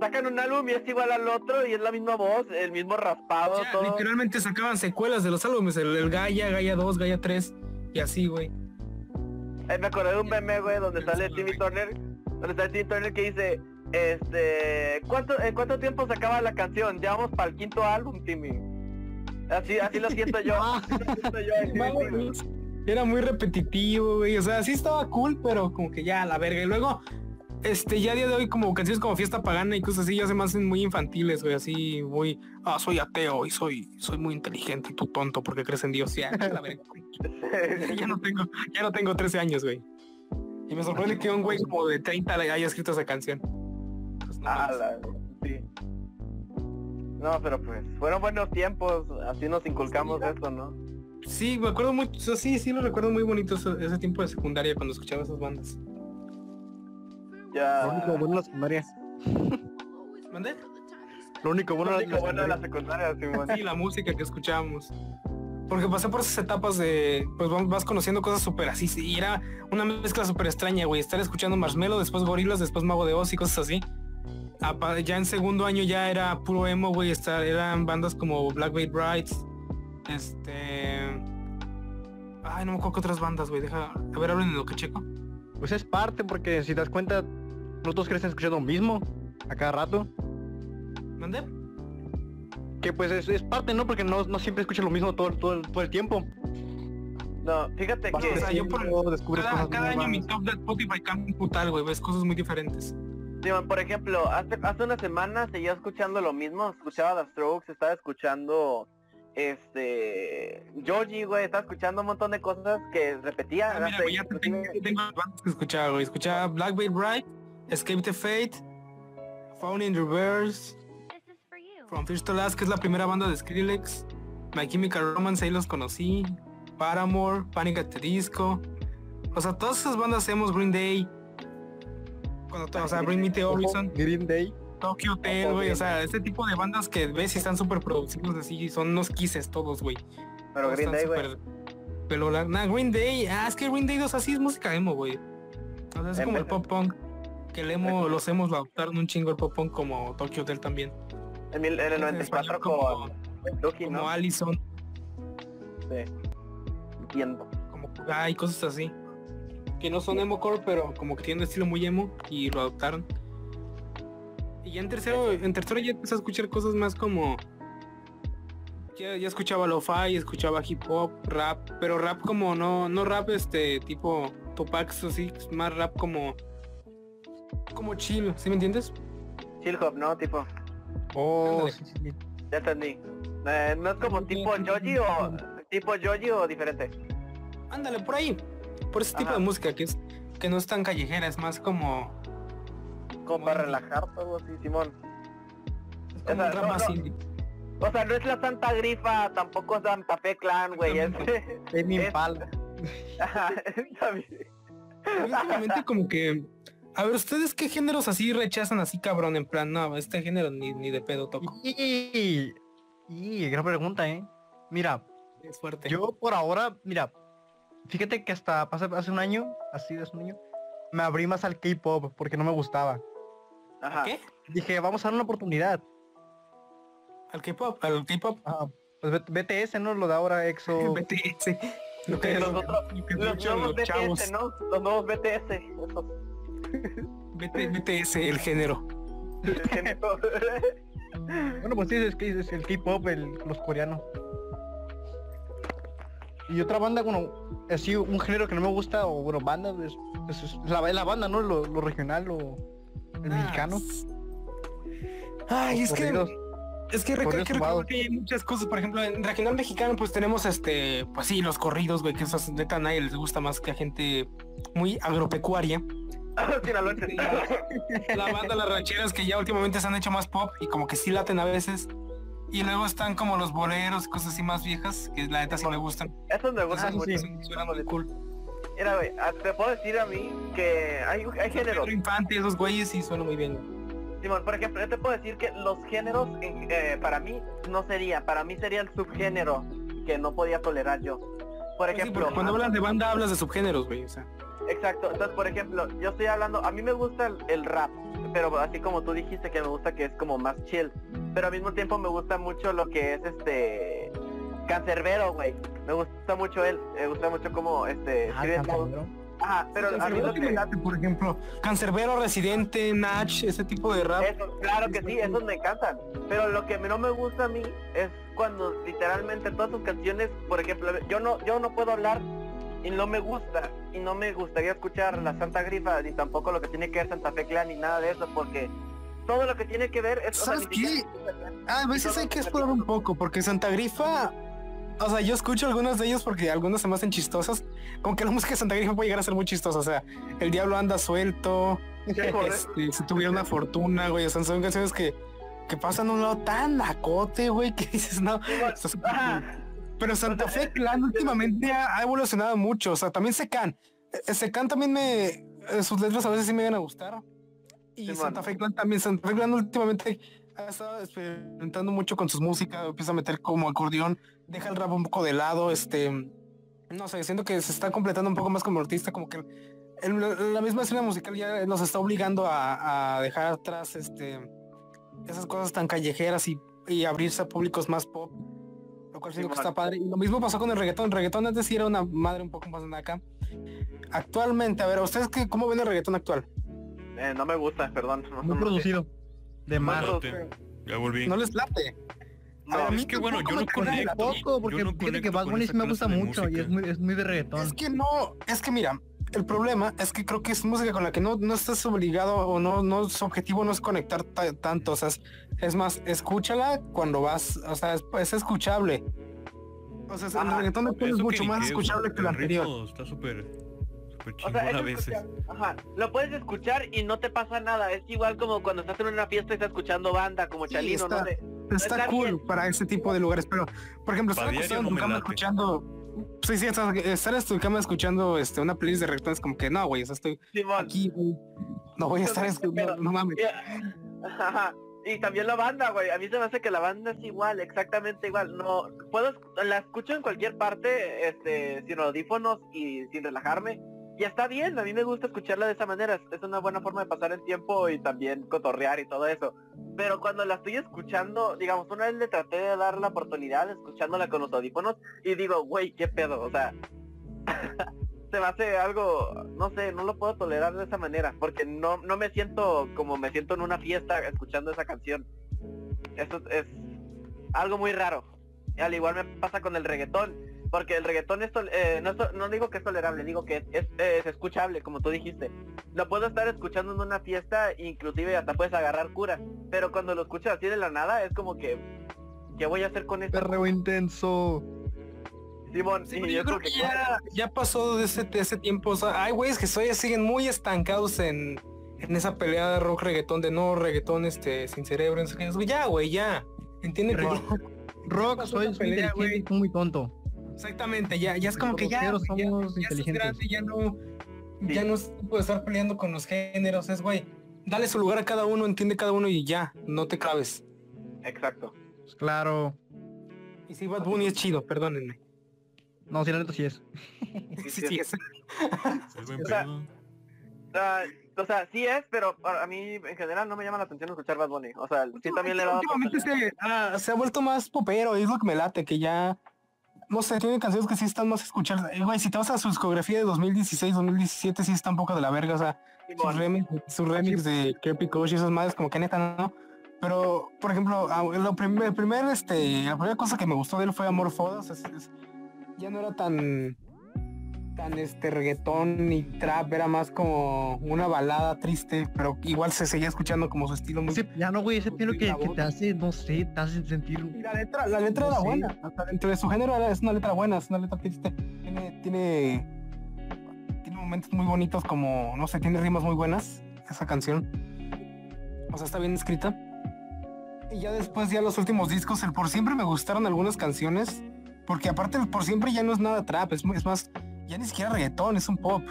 Sacan un álbum y es igual al otro y es la misma voz, el mismo raspado, Ya, todo. literalmente sacaban secuelas de los álbumes, el, el Gaia, Gaia 2, Gaia 3 y así, güey. Eh, me acordé de un meme, güey, donde sale Timmy. Turner, donde sale Timmy Turner que dice, este, ¿cuánto, ¿en cuánto tiempo se acaba la canción? Ya vamos para el quinto álbum, Timmy. Así, así lo siento yo. [laughs] así lo siento yo, en Mago Timmy. de Oz Era muy repetitivo, güey. O sea, sí estaba cool, pero como que ya la verga. Y luego, este, ya a día de hoy, como canciones como Fiesta Pagana y cosas así, ya se me hacen muy infantiles, güey. Así, muy, ah, soy ateo y soy, soy muy inteligente y tú tonto porque crees en Dios. Ya, la verga, [laughs] [laughs] ya no tengo, ya no tengo 13 años, güey. Y me sorprende que un güey como de 30 le haya escrito esa canción. No Ah, la- sí. No, pero pues, fueron buenos tiempos, así nos inculcamos eso, ¿no? Sí, me acuerdo mucho, sí, sí lo recuerdo muy bonito ese, ese tiempo de secundaria cuando escuchaba esas bandas. Ya. Lo único bueno de la secundaria. [laughs] ¿Mandé? Lo único bueno Lo de único la bueno de la secundaria. Simón. Sí, la música que escuchábamos. Porque pasé por esas etapas de, pues vas- conociendo cosas súper así, sí, y era una mezcla súper extraña, güey, estar escuchando Marshmello, después Gorilas, después Mago de Oz y cosas así. Ya en segundo año ya era puro emo, güey, eran bandas como Black Veil Brides, este... Ay, no me acuerdo qué otras bandas, güey, deja, a ver, hablen de lo que checo. Pues es parte porque si te das cuenta, nosotros crecen escuchando lo mismo a cada rato. ¿Mandé? Que pues es, es parte, ¿no? Porque no, no siempre escuchas lo mismo todo, todo, el- todo el tiempo. No, fíjate Vas que... o sea, yo por- Cada, cosas cada año mi top de Spotify cambia un putal, güey, ves cosas muy diferentes. Simón, por ejemplo, hace, hace una semana seguía escuchando lo mismo, escuchaba The Strokes, estaba escuchando este Georgie, güey, estaba escuchando un montón de cosas que repetía. Ah, no mira, sé, güey, ya te tengo, inclusive- tengo las bandas que escuchaba, güey. Escuchaba Black Veil Bright, Escape the Fate, Found in Reverse, From First to Last, que es la primera banda de Skrillex, My Chemical Romance, ahí los conocí, Paramore, Panic at the Disco, O sea, todas esas bandas hemos Green Day. Cuando to- o sea, Bring Me the Horizon, Green Day. Tokyo Hotel, güey. O sea, este tipo de bandas que ves y están súper producidos así, son unos kisses todos, güey. Pero Green Day, güey. pelola- Nah, Green Day, ah, es que Green Day 2 así es música emo, güey. O sea, es como el pop punk. Que el emo, los emos lo adoptaron un chingo el pop punk como Tokyo Hotel también. En, mil- en el En 94 español como. Allison, Sí. Entiendo. como hay cosas así. Que no son emo core, pero como que tienen un estilo muy emo y lo adoptaron. Y ya en tercero, en tercero ya empecé a escuchar cosas más como ya, ya escuchaba lo-fi, escuchaba hip hop, rap, pero rap como no, no rap este tipo Tupac, así, más rap como como chill, ¿sí me entiendes? Chill hop, ¿no? Tipo, Oh, sí, sí, sí. ya entendí. Eh, ¿No es como tipo Joji o tipo Joji o diferente? Ándale, por ahí. Por ese tipo Ajá. de música que es que no es tan callejera, es más como, Como para relajar todo así, Simón. es como O sea, un rap no, más no. indie. O sea, no es la Santa Grifa, tampoco es Santa Fe Clan, güey. Es... [laughs] Es mi Es- impala. [laughs] Últimamente como que a ver, ¿ustedes qué géneros así rechazan así cabrón? En plan, no, este género ni, ni de pedo toco. Y, y gran pregunta, ¿eh? Mira, Es fuerte. yo por ahora, mira, fíjate que hasta hace, hace un año, así de hace un año, me abrí más al K-pop porque no me gustaba. Ajá. ¿Qué? Dije, vamos a dar una oportunidad. Al K-pop, al K-pop. Ah, pues BTS, ¿no? Lo de ahora EXO. [laughs] BTS. Lo que, Los lo otros- que Los nuevos chavos. BTS, ¿no? Los nuevos BTS. Esos. BT BTS, el género. [laughs] Bueno, pues sí, es, que es el K-pop, el- los coreanos. Y otra banda, bueno, así un género que no me gusta, o bueno, banda, es, es- es la, la banda, ¿no? Lo, lo regional, o el Ah, mexicano. Ay, es que es que, recu- corridos hay que hay muchas cosas, por ejemplo, en regional mexicano pues tenemos este, pues sí, los corridos, güey, que esos neta a nadie les gusta más que a gente muy agropecuaria. [laughs] Sinaloense. La banda, las rancheras que ya últimamente se han hecho más pop y como que sí laten a veces. Y luego están como los boleros, cosas así más viejas, que la neta sí me gustan. Esos me Ah, gustan sí, mucho. sí, suenan muy cool. Mira, güey, ah, te puedo decir a mí que hay, hay géneros. Infante, esos güeyes sí suenan muy bien. Simón, por ejemplo, yo te puedo decir que los géneros eh, para mí no sería, para mí sería el subgénero que no podía tolerar yo. Por Pues sí, ejemplo, cuando hablas de banda hablas de subgéneros, güey. O sea, exacto, entonces por ejemplo, yo estoy hablando, a mí me gusta el, el rap, pero así como tú dijiste que me gusta que es como más chill, pero al mismo tiempo me gusta mucho lo que es este Cancerbero, güey. Me gusta mucho él, me gusta mucho como este Ah. Ajá, pero a mí lo me que late, por ejemplo, Cancerbero, Residente, Natch, ese tipo de rap. Eso, claro que sí, esos me encantan. Pero lo que no me gusta a mí es cuando literalmente todas sus canciones, por ejemplo, yo no, yo no puedo hablar y no me gusta y no me gustaría escuchar la Santa Grifa ni tampoco lo que tiene que ver Santa Fe Clan ni nada de eso porque todo lo que tiene que ver es o sea, ¿Sabes siquiera- Ah, a veces hay que explorar un poco, porque Santa Grifa, o sea, yo escucho algunas de ellos porque algunas se me hacen chistosas, como que la música de Santa Grifa puede llegar a ser muy chistosa, o sea, el diablo anda suelto, este, si tuviera una fortuna, güey, o sea, son canciones que, que pasan a un lado tan acote, güey, que dices, no, está súper Ajá. cool". Pero Santa Fe Clan últimamente ha, evolucionado mucho, o sea, también Secan, Secan también me, eh, sus letras a veces sí me llegan a gustar, y. Santa Fe Clan también, Santa Fe Clan últimamente ha estado experimentando mucho con sus músicas, empieza a meter como acordeón, deja el rap un poco de lado, este, no sé, siento que se está completando un poco más como artista, como que el- la misma escena musical ya nos está obligando a, a dejar atrás este esas cosas tan callejeras y, y abrirse a públicos más pop, lo cual siento que está padre. Y lo mismo pasó con el reggaetón, el reggaetón antes sí era una madre un poco más acá. Actualmente, a ver, ¿ustedes qué, cómo ven el reggaetón actual? Eh, no me gusta, perdón. No, Muy no- producido. De más. producido. Ya volví. ¿No les late? No, A mí es que bueno, yo no conecto. tampoco, porque yo no fíjate que conecto Bad Bunny me gusta mucho y es música. muy, es muy de reggaetón. Es que no, es que mira, el problema es que creo que es música con la que no, no estás obligado o no, no, su objetivo no es conectar ta- tanto, o sea, es, es más, escúchala cuando vas, o sea, es, es escuchable. O sea, el reggaetón actual es Eso mucho más escuchable que el anterior. Está súper, súper O sea, a es veces. escuchar- ajá, lo puedes escuchar y no te pasa nada. Es igual como cuando estás en una fiesta y estás escuchando banda, como Sí, Chalino, está- ¿no? De- Está está cool bien. para ese tipo de lugares, pero por ejemplo, diario acostado en tu cama escuchando Sí, sí, estar estar en tu cama escuchando este, una playlist de reggaetón es como que no, güey, o sea, estoy Simón. aquí, güey. No voy a estar escuchando, no mames. Ajá. Y también la banda, güey. A mí se me hace que la banda es igual, exactamente igual. No, puedo, la escucho en cualquier parte, este, sin audífonos y sin relajarme. Y está bien, a mí me gusta escucharla de esa manera. Es, una buena forma de pasar el tiempo y también cotorrear y todo eso. Pero cuando la estoy escuchando, digamos, una vez le traté de dar la oportunidad escuchándola con los audífonos y digo, güey, qué pedo, o sea, [laughs] se me hace algo, no sé, no lo puedo tolerar de esa manera, porque no, no me siento como me siento en una fiesta escuchando esa canción. Eso es algo muy raro. Al igual me pasa con el reggaetón, porque el reggaetón es tol- eh, no, es to- no digo que es tolerable, digo que es, es, es escuchable, como tú dijiste. Lo puedo estar escuchando en una fiesta, inclusive hasta puedes agarrar cura, pero cuando lo escuchas así de la nada es como que, ¿qué voy a hacer con esto? Perreo intenso. Simón, Sí, es yo creo que ya, ya pasó de ese, de ese tiempo. O sea, hay güeyes que todavía siguen muy estancados en, en esa pelea de rock reggaetón, de no reggaetón este sin cerebro. qué. Güey, Ya, güey, ya. Entiende que Pero- ya- Rock, pasó soy pelea, güey. muy tonto. Exactamente, ya, ya es como que ya, ya, somos ya inteligentes. grande, ya no, Sí. ya no es tiempo de estar peleando con los géneros, es güey, dale su lugar a cada uno, entiende cada uno y ya, no te claves. Exacto. Pues claro. Y si Bad Bunny es chido, perdónenme. No, si la neta sí es. [laughs] Sí, sí, sí, es. O sea, o sea, sí es, pero a mí en general no me llama la atención escuchar Bad Bunny. O sea, sí también le dado Últimamente se, ah, se ha vuelto más popero, y es lo que me late, que ya, no sé, tiene canciones que sí están más escuchadas. Eh, Güey, si te vas a su discografía de 2016, 2017, sí está un poco de la verga, o sea, sus Simón. remix, sus remix de Kirby Kush y esas madres como que neta no. Pero, por ejemplo, ah, lo prim- el primer, este, la primera cosa que me gustó de él fue Amor Foda, o sea, es- es- ya no era tan tan este reggaetón y trap, era más como una balada triste, pero igual se seguía escuchando como su estilo muy Ese piano, güey, ese piano que, que te hace, no sé, te hace sentir... Y la letra, la letra era Sí. buena. Sea, dentro de su género era- es una letra buena, es una letra triste. Tiene, tiene, tiene momentos muy bonitos como, no sé, tiene rimas muy buenas, esa canción. O sea, está bien escrita. Y ya después, ya los últimos discos, el por siempre me gustaron algunas canciones. Porque aparte el por siempre ya no es nada trap, es, es más, ya ni siquiera reggaetón, es un pop.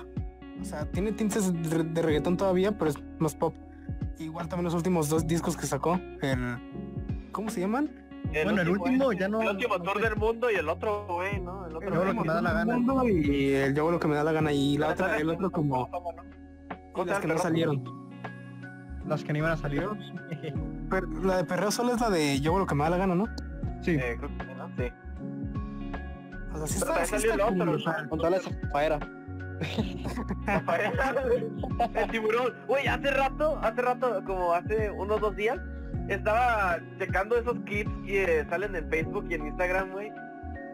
O sea, tiene tintes de, de reggaetón todavía, pero es más pop. Igual también los últimos dos discos que sacó, el... ¿Cómo se llaman? Bueno, el último ya no- El último no tour del mundo y el otro, güey, ¿no? El otro. Yo lo que me da la gana. Mundo Y el yo lo que me da la gana. Y la otra, el otro como [laughs] ¿Cómo se las que no el salieron. Las que no iban a salir. Pero la de Perreo solo es la de yo lo que me da la gana, ¿no? Sí. Eh, creo que el otro, cool, o ¿no? sea, Con toda la zafaera. el tiburón. Güey, hace rato, hace rato, como hace unos dos días, estaba checando esos clips que salen en Facebook y en Instagram, güey.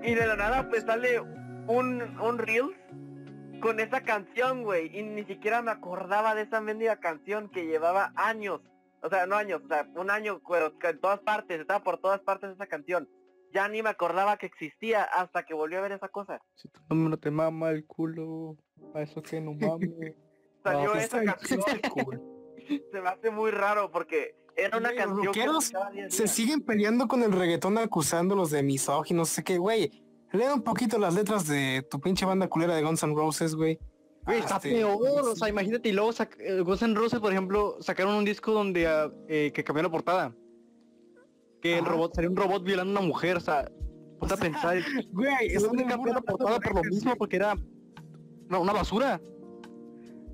Y de la nada, pues sale un, un Reels con esa canción, güey. Y ni siquiera me acordaba de esa mendiga canción que llevaba años. O sea, no años, o sea, un año, pero que en todas partes, estaba por todas partes esa canción. Ya ni me acordaba que existía hasta que volví a ver esa cosa. Si tu número te mama el culo, a eso que no mames. [laughs] Salió esa canción. [laughs] se me hace muy raro porque era una Güey, los canción que Se siguen peleando con el reggaetón acusándolos de misóginos, no sé qué, güey. Lee un poquito las letras de tu pinche banda culera de Guns N' Roses, güey. Güey, está Este, peor, o sea, imagínate, y luego eh, Guns N' Roses, por ejemplo, sacaron un disco donde ah, eh, que cambió la portada. Que el Ajá. robot, salió un robot violando a una mujer, o sea, ponte a pensar, [laughs] Güey, cambió la burla, portada por lo mismo, porque era una, una basura.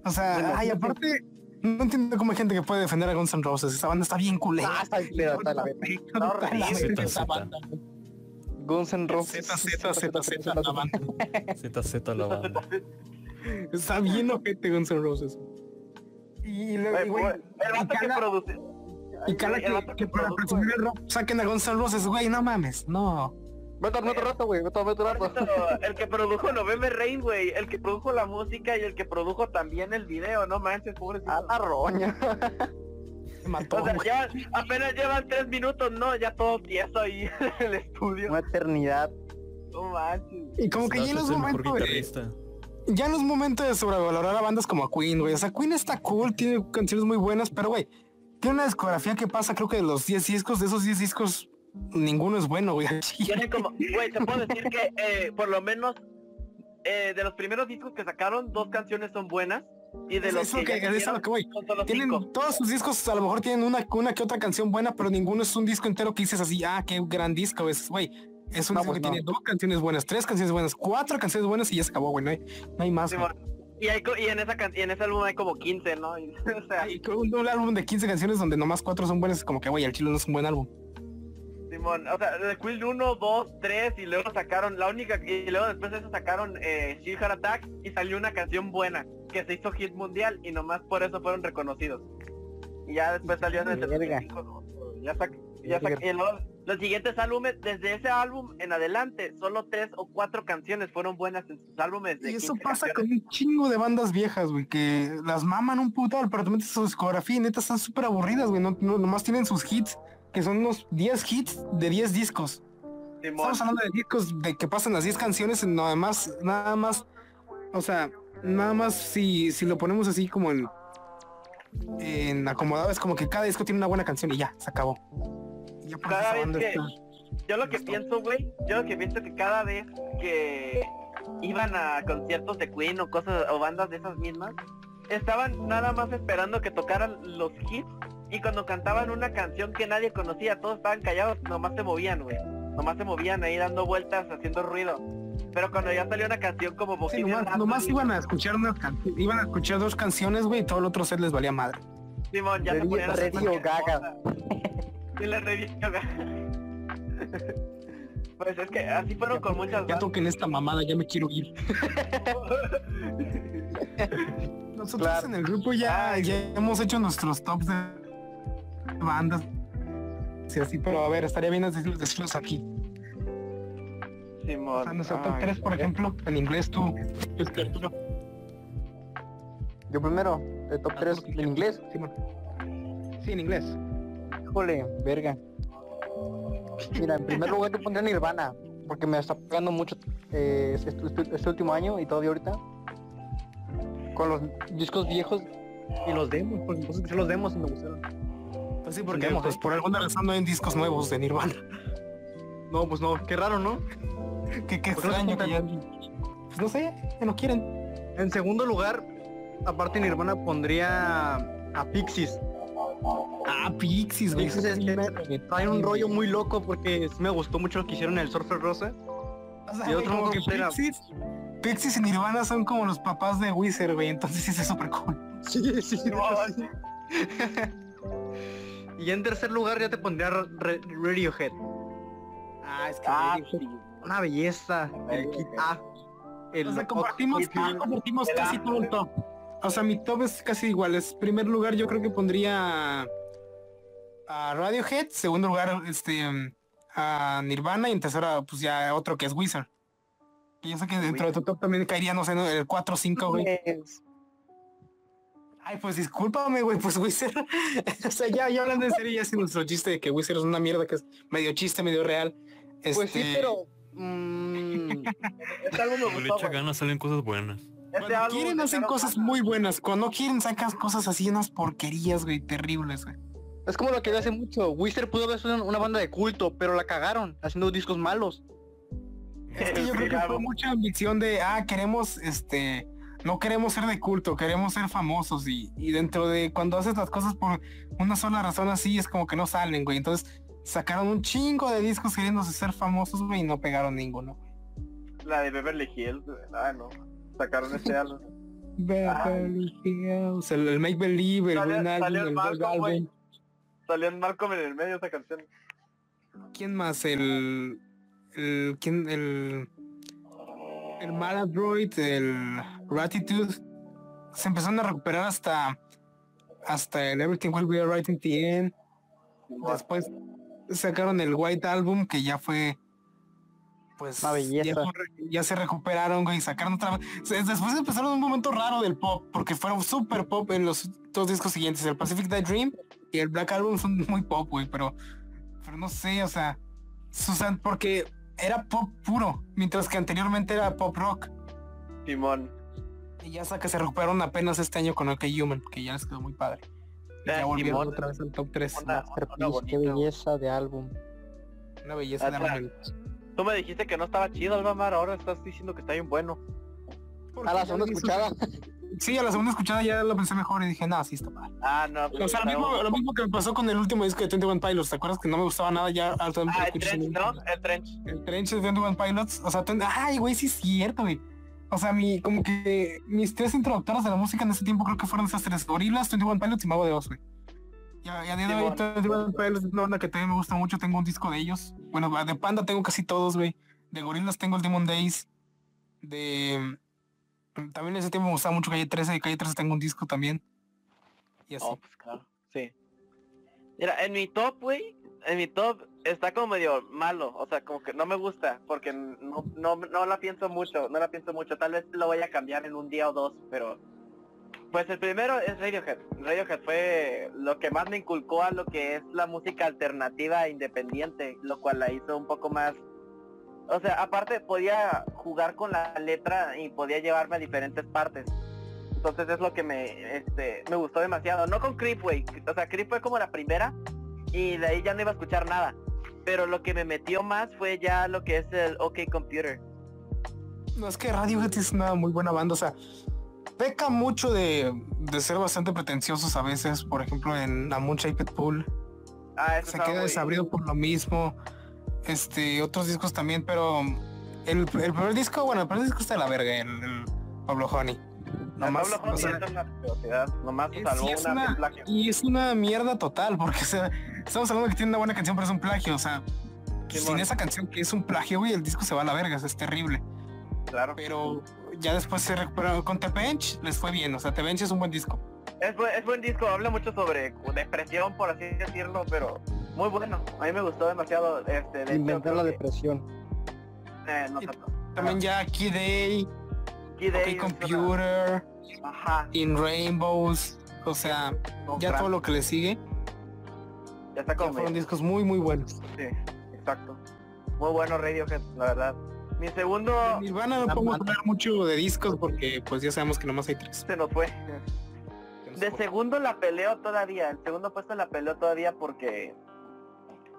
O sea, Bueno, ay, aparte, no entiendo cómo hay gente que puede defender a Guns N' Roses. Esa banda está bien culera. Ah, está culera, está la verga. Está horrible. Esa Zeta, banda. Guns N' Roses. Z, Z, Z, Z, la banda. [laughs] ZZ la banda. Está bien ojete Guns N' Roses. Y luego, Güey, el vato que produce. Y cala que, que para presumir el rock saquen a Guns N' Roses, güey, no mames, no. Vete a otro rato, güey, vete a otro rato. El que produjo November Rain, güey. El que produjo la música y el que produjo también el video, no manches, pobrecito. A la roña. Se [laughs] mató, O sea, ya apenas llevan tres minutos, no, ya todo tieso ahí [laughs] en el estudio. Una eternidad. No manches. Y como que ya no Slash es es el mejor momento de, guitarrista. ya no es momento de sobrevalorar a bandas como a Queen, güey. O sea, Queen está cool, tiene canciones muy buenas, pero güey, tiene una discografía que pasa, creo que de los 10 discos, de esos 10 discos, ninguno es bueno, güey. [laughs] Tiene como, güey, te puedo decir que eh, por lo menos eh, de los primeros discos que sacaron, dos canciones son buenas. Y de Es- los que, que- ya es a lo hicieron, que voy. son solo Tienen cinco. todos sus discos, a lo mejor tienen una, una que otra canción buena, pero ninguno es un disco entero que dices así, ah, qué gran disco es, güey. Es un No, disco pues que no. tiene dos canciones buenas, tres canciones buenas, cuatro canciones buenas y ya se acabó, güey. No hay, no hay más. Y, hay co- y en esa can- y en ese álbum hay como 15, ¿no? Y, [laughs] o sea, Y con un, un álbum de 15 canciones donde nomás cuatro son buenas, es como que, güey, el chilo no es un buen álbum. Simón, o sea, de Quill 1, 2, 3 y luego sacaron la única y luego después de eso sacaron eh, Shield Heart Attack y salió una canción buena que se hizo hit mundial y nomás por eso fueron reconocidos. Y ya después salió en el Verga. 75, ¿no? ya sac- ya sac- y luego los siguientes álbumes, desde ese álbum en adelante, solo tres o cuatro canciones fueron buenas en sus álbumes. De Y eso 15 pasa canciones. con un chingo de bandas viejas, güey, que las maman un putal, pero te metes su discografía y neta están súper aburridas, güey. No, no- nomás tienen sus hits, que son unos 10 hits de 10 discos. Simón. Estamos hablando de discos de que pasan las 10 canciones, nada más, nada más, o sea, nada más si, si lo ponemos así como en, en acomodado, es como que cada disco tiene una buena canción y ya, se acabó. Ya Cada vez que- está- Yo lo que pienso, güey, yo lo que pienso que cada vez que iban a conciertos de Queen o cosas o bandas de esas mismas, estaban nada más esperando que tocaran los hits y cuando cantaban una canción que nadie conocía, todos estaban callados, nomás se movían, güey. Nomás se movían ahí dando vueltas, haciendo ruido. Pero cuando ya salió una canción como Sí, Bohemian nomás, nomás Rhapsody, iban a escuchar una can- iban a escuchar dos canciones, güey, y todo el otro set les valía madre. Simón, ya se Radio- Gaga. Sí, la Gaga. [laughs] Pues es que así fueron con muchas Ya toquen esta mamada, ya me quiero ir. [laughs] Nosotros Claro. en el grupo ya, Ay, ya hemos hecho nuestros tops de bandas. Sí, así, pero a ver, estaría bien decirlos, aquí. O Simón. sea, nuestro top Ay, 3, por ejemplo, en inglés tú. Yo primero, el top 3 Arturo, en inglés. Simón. Sí, en inglés. Híjole, verga. Mira, en primer lugar yo pondría Nirvana, porque me está pegando mucho eh, este, este- este último año y todavía ahorita. Con los discos viejos y los demos, a escuchar los demos y me gustaron. Pues sí, porque Vemos, pues, por alguna razón no hay discos nuevos de Nirvana. No, pues no, qué raro, ¿no? [laughs] Qué, qué ¿Por qué no se extraño que ya... Pues no sé, ya no quieren. En segundo lugar, aparte Nirvana, pondría a Pixies. Ah, Pixies, güey. Pixies es que trae un rollo muy loco porque me gustó mucho lo que hicieron en el Surfer Rosa. O sea, Y otro como que que era- Pixies, Pixies y Nirvana son como los papás de Wizard, güey. Entonces sí es súper cool. Sí, sí, No, sí. [laughs] Y en tercer lugar ya te pondría Ra- Ra- Radiohead. Ah, es que Ah, Una belleza. El kit A. El o sea, compartimos, ah, el casi todo el top. O sea, mi top es casi igual. Es primer lugar yo creo que pondría a Radiohead, segundo lugar este a Nirvana y en tercera pues ya otro que es Wizard. Y yo sé que dentro de tu top también caería, no sé, ¿no? el 4 o 5, güey. Ay, pues discúlpame, güey, pues Wizard. [laughs] o sea, ya, ya hablando en serio, ya sin nuestro chiste de que Wizard es una mierda que es medio chiste, medio real. Pues sí, Este, pero... mm, Este [laughs] álbum me salen cosas buenas. Este Cuando álbum quieren hacen cosas muy buenas. Cuando quieren sacan cosas así, unas porquerías, güey, terribles, güey. es como lo que yo hace mucho. Wizard pudo haber sido una banda de culto, pero la cagaron haciendo discos malos. Es que yo creo que fue mucha ambición de, ah, queremos, este, no queremos ser de culto, queremos ser famosos y, y dentro de cuando haces las cosas por una sola razón así es como que no salen, güey. Entonces sacaron un chingo de discos queriéndose ser famosos, güey, y no pegaron ninguno. La de Beverly Hills, ah no. Sacaron este [laughs] álbum. Beverly Hills, el, el Make Believe, el Salió- el. Salió Malcolm en el medio esa canción. ¿Quién más? El, el, ¿quién? El, el Maladroid, el Gratitude. Se empezaron a recuperar hasta, hasta el Everything Will Be Alright in the End. Después sacaron el White Album, que ya fue, pues. Ya, ya se recuperaron, güey, sacaron otra vez. Después empezaron un momento raro del pop, porque fueron super pop en los dos discos siguientes, el Pacific Day Dream y el Black Album son muy pop, güey, pero, pero no sé, o sea, Susan, porque era pop puro, mientras que anteriormente era pop rock. Simón. Y ya hasta que se recuperaron apenas este año con OK Human, que ya les quedó muy padre. Y Ah, ya volvieron Simón. otra vez al top 3. Una- qué belleza de álbum. Una belleza de Atrás. Tú me dijiste que no estaba chido, Albamar, ahora estás diciendo que está bien bueno. A la segunda escuchada. Sí, a la segunda escuchada ya lo pensé mejor y dije, no, sí está mal. Ah, no. O sea, lo mismo, bueno. lo mismo que me pasó con el último disco de 21 Pilots, ¿te acuerdas que no me gustaba nada ya altamente Ah, el trench, ¿no? El trench. El trench de 21 Pilots, o sea, ten- ay, güey, sí es cierto, güey. O sea, mi, como que mis tres introductoras de la música en ese tiempo creo que fueron esas tres, Gorillaz, 21 Pilots y Mago de Oz, güey. Y a, y a día de hoy, Simón. 21 Pilots es una banda que también me gusta mucho, tengo un disco de ellos. Bueno, de Panda tengo casi todos, güey. De Gorillaz tengo el Demon Days. De... También en ese tiempo me gustaba mucho Calle 13, de Calle 13 tengo un disco también. Y así. Oh, pues claro. Sí. Mira, en mi top, güey, en mi top está como medio malo, o sea, como que no me gusta, porque no, no, no la pienso mucho, no la pienso mucho, tal vez lo voy a cambiar en un día o dos, pero... Pues el primero es Radiohead. Radiohead fue lo que más me inculcó a lo que es la música alternativa e independiente, lo cual la hizo un poco más... O sea, aparte podía jugar con la letra y podía llevarme a diferentes partes. Entonces es lo que me, este, me gustó demasiado. No con Creep, güey. O sea, Creep fue como la primera y de ahí ya no iba a escuchar nada. Pero lo que me metió más fue ya lo que es el OK Computer. No, es que Radiohead es una muy buena banda, o sea, peca mucho de, de ser bastante pretenciosos a veces, por ejemplo en A Moon Shaped Pool, Ah, se queda muy- desabrido por lo mismo, este, otros discos también, pero el, el primer disco, bueno, el primer disco está de la verga, el, el Pablo Honey. Nomás, Pablo o Honey sea, es una asquerosidad, Nomás se es- salvó sí, es una, una- del plagio. y es una mierda total, porque o sea, estamos hablando de que tiene una buena canción, pero es un plagio, o sea, sin Simón. esa canción que es un plagio, güey, el disco se va a la verga, o sea, es terrible. Claro. pero ya después se recuperó con The Bench les fue bien, o sea, The Bench es un buen disco. Es, buen- es buen disco, habla mucho sobre depresión, por así decirlo, pero muy bueno. A mí me gustó demasiado. Este, de Inventar la que- depresión. eh, no tanto. También ya Key Day, una- Computer, Ajá. In Rainbows, o sea, ya todo lo que le sigue, Ya está ya como fueron discos muy muy buenos. Sí, exacto. Muy bueno Radiohead, la verdad. Mi segundo Nirvana no podemos hablar mucho de discos porque pues ya sabemos que nomás hay tres. se nos fue. De segundo la peleo todavía, el segundo puesto la peleo todavía porque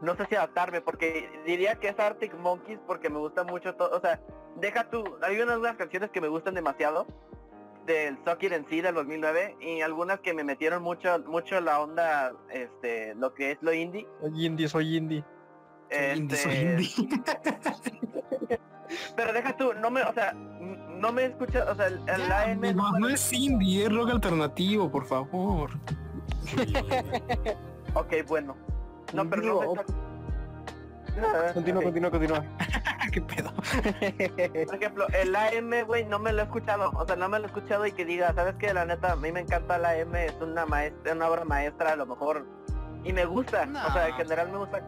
no sé si adaptarme, porque diría que es Arctic Monkeys porque me gusta mucho todo, o sea, deja tú, hay unas, unas canciones que me gustan demasiado del It en sí del 2009 y algunas que me metieron mucho mucho la onda este lo que es lo indie Soy indie, soy indie. Soy indie, soy este, indie. [laughs] pero deja tú no me o sea no me escucha o sea el, el Ya, AM no no es indie, es rock alternativo, por favor. ok bueno no pero no me Digo, está- Ah, Continúa, ok. continúa, continúa. [laughs] ¿Qué pedo? Por ejemplo, el AM, güey, no me lo he escuchado. O sea, no me lo he escuchado y que diga, ¿sabes qué? La neta, a mí me encanta el AM, es una maestra, una obra maestra a lo mejor. Y me gusta. O sea, en No. general me gusta.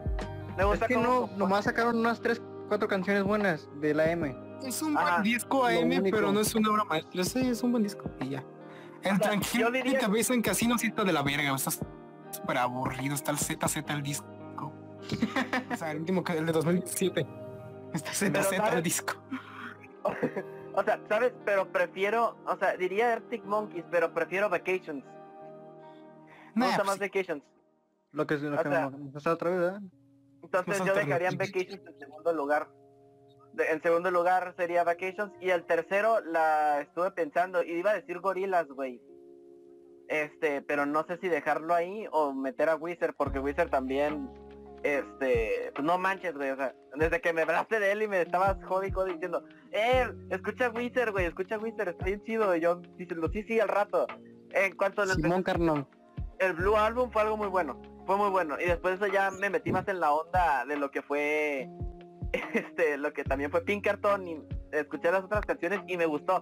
Me Es gusta que cómo no, compone. nomás sacaron unas 3, 4 canciones buenas de la M. Es un Ajá, buen disco AM, pero no es una obra maestra. Sí, es un buen disco y ya. El O sea, tranquilo diría- que ves en casino sí está de la verga, está súper aburrido, está el ZZ el disco. o sea, el último que el de 2017. Está ZZ el disco. [laughs] o sea, ¿sabes? Pero prefiero, o sea, diría Arctic Monkeys, pero prefiero Vacations. Me Nah, pues, más Vacations. Lo que, lo O que sea, me está otra vez. Entonces yo dejaría. Vacations en segundo lugar. De- en segundo lugar sería Vacations y el tercero la estuve pensando y iba a decir Gorilas, güey. Este, pero no sé si dejarlo ahí o meter a Wizard porque Wizard también este, pues no manches, güey, o sea, desde que me hablaste de él y me estabas jodi jodi diciendo, "Eh, escucha Wizard, güey, escucha Wizard, está bien chido." Y yo diciendo, "Sí, sí, al rato." En cuanto Simón Carnón. el Blue Album fue algo muy bueno, fue muy bueno. Y después de eso ya me metí más en la onda de lo que fue, [laughs] este, lo que también fue Pinkerton y escuché las otras canciones y me gustó.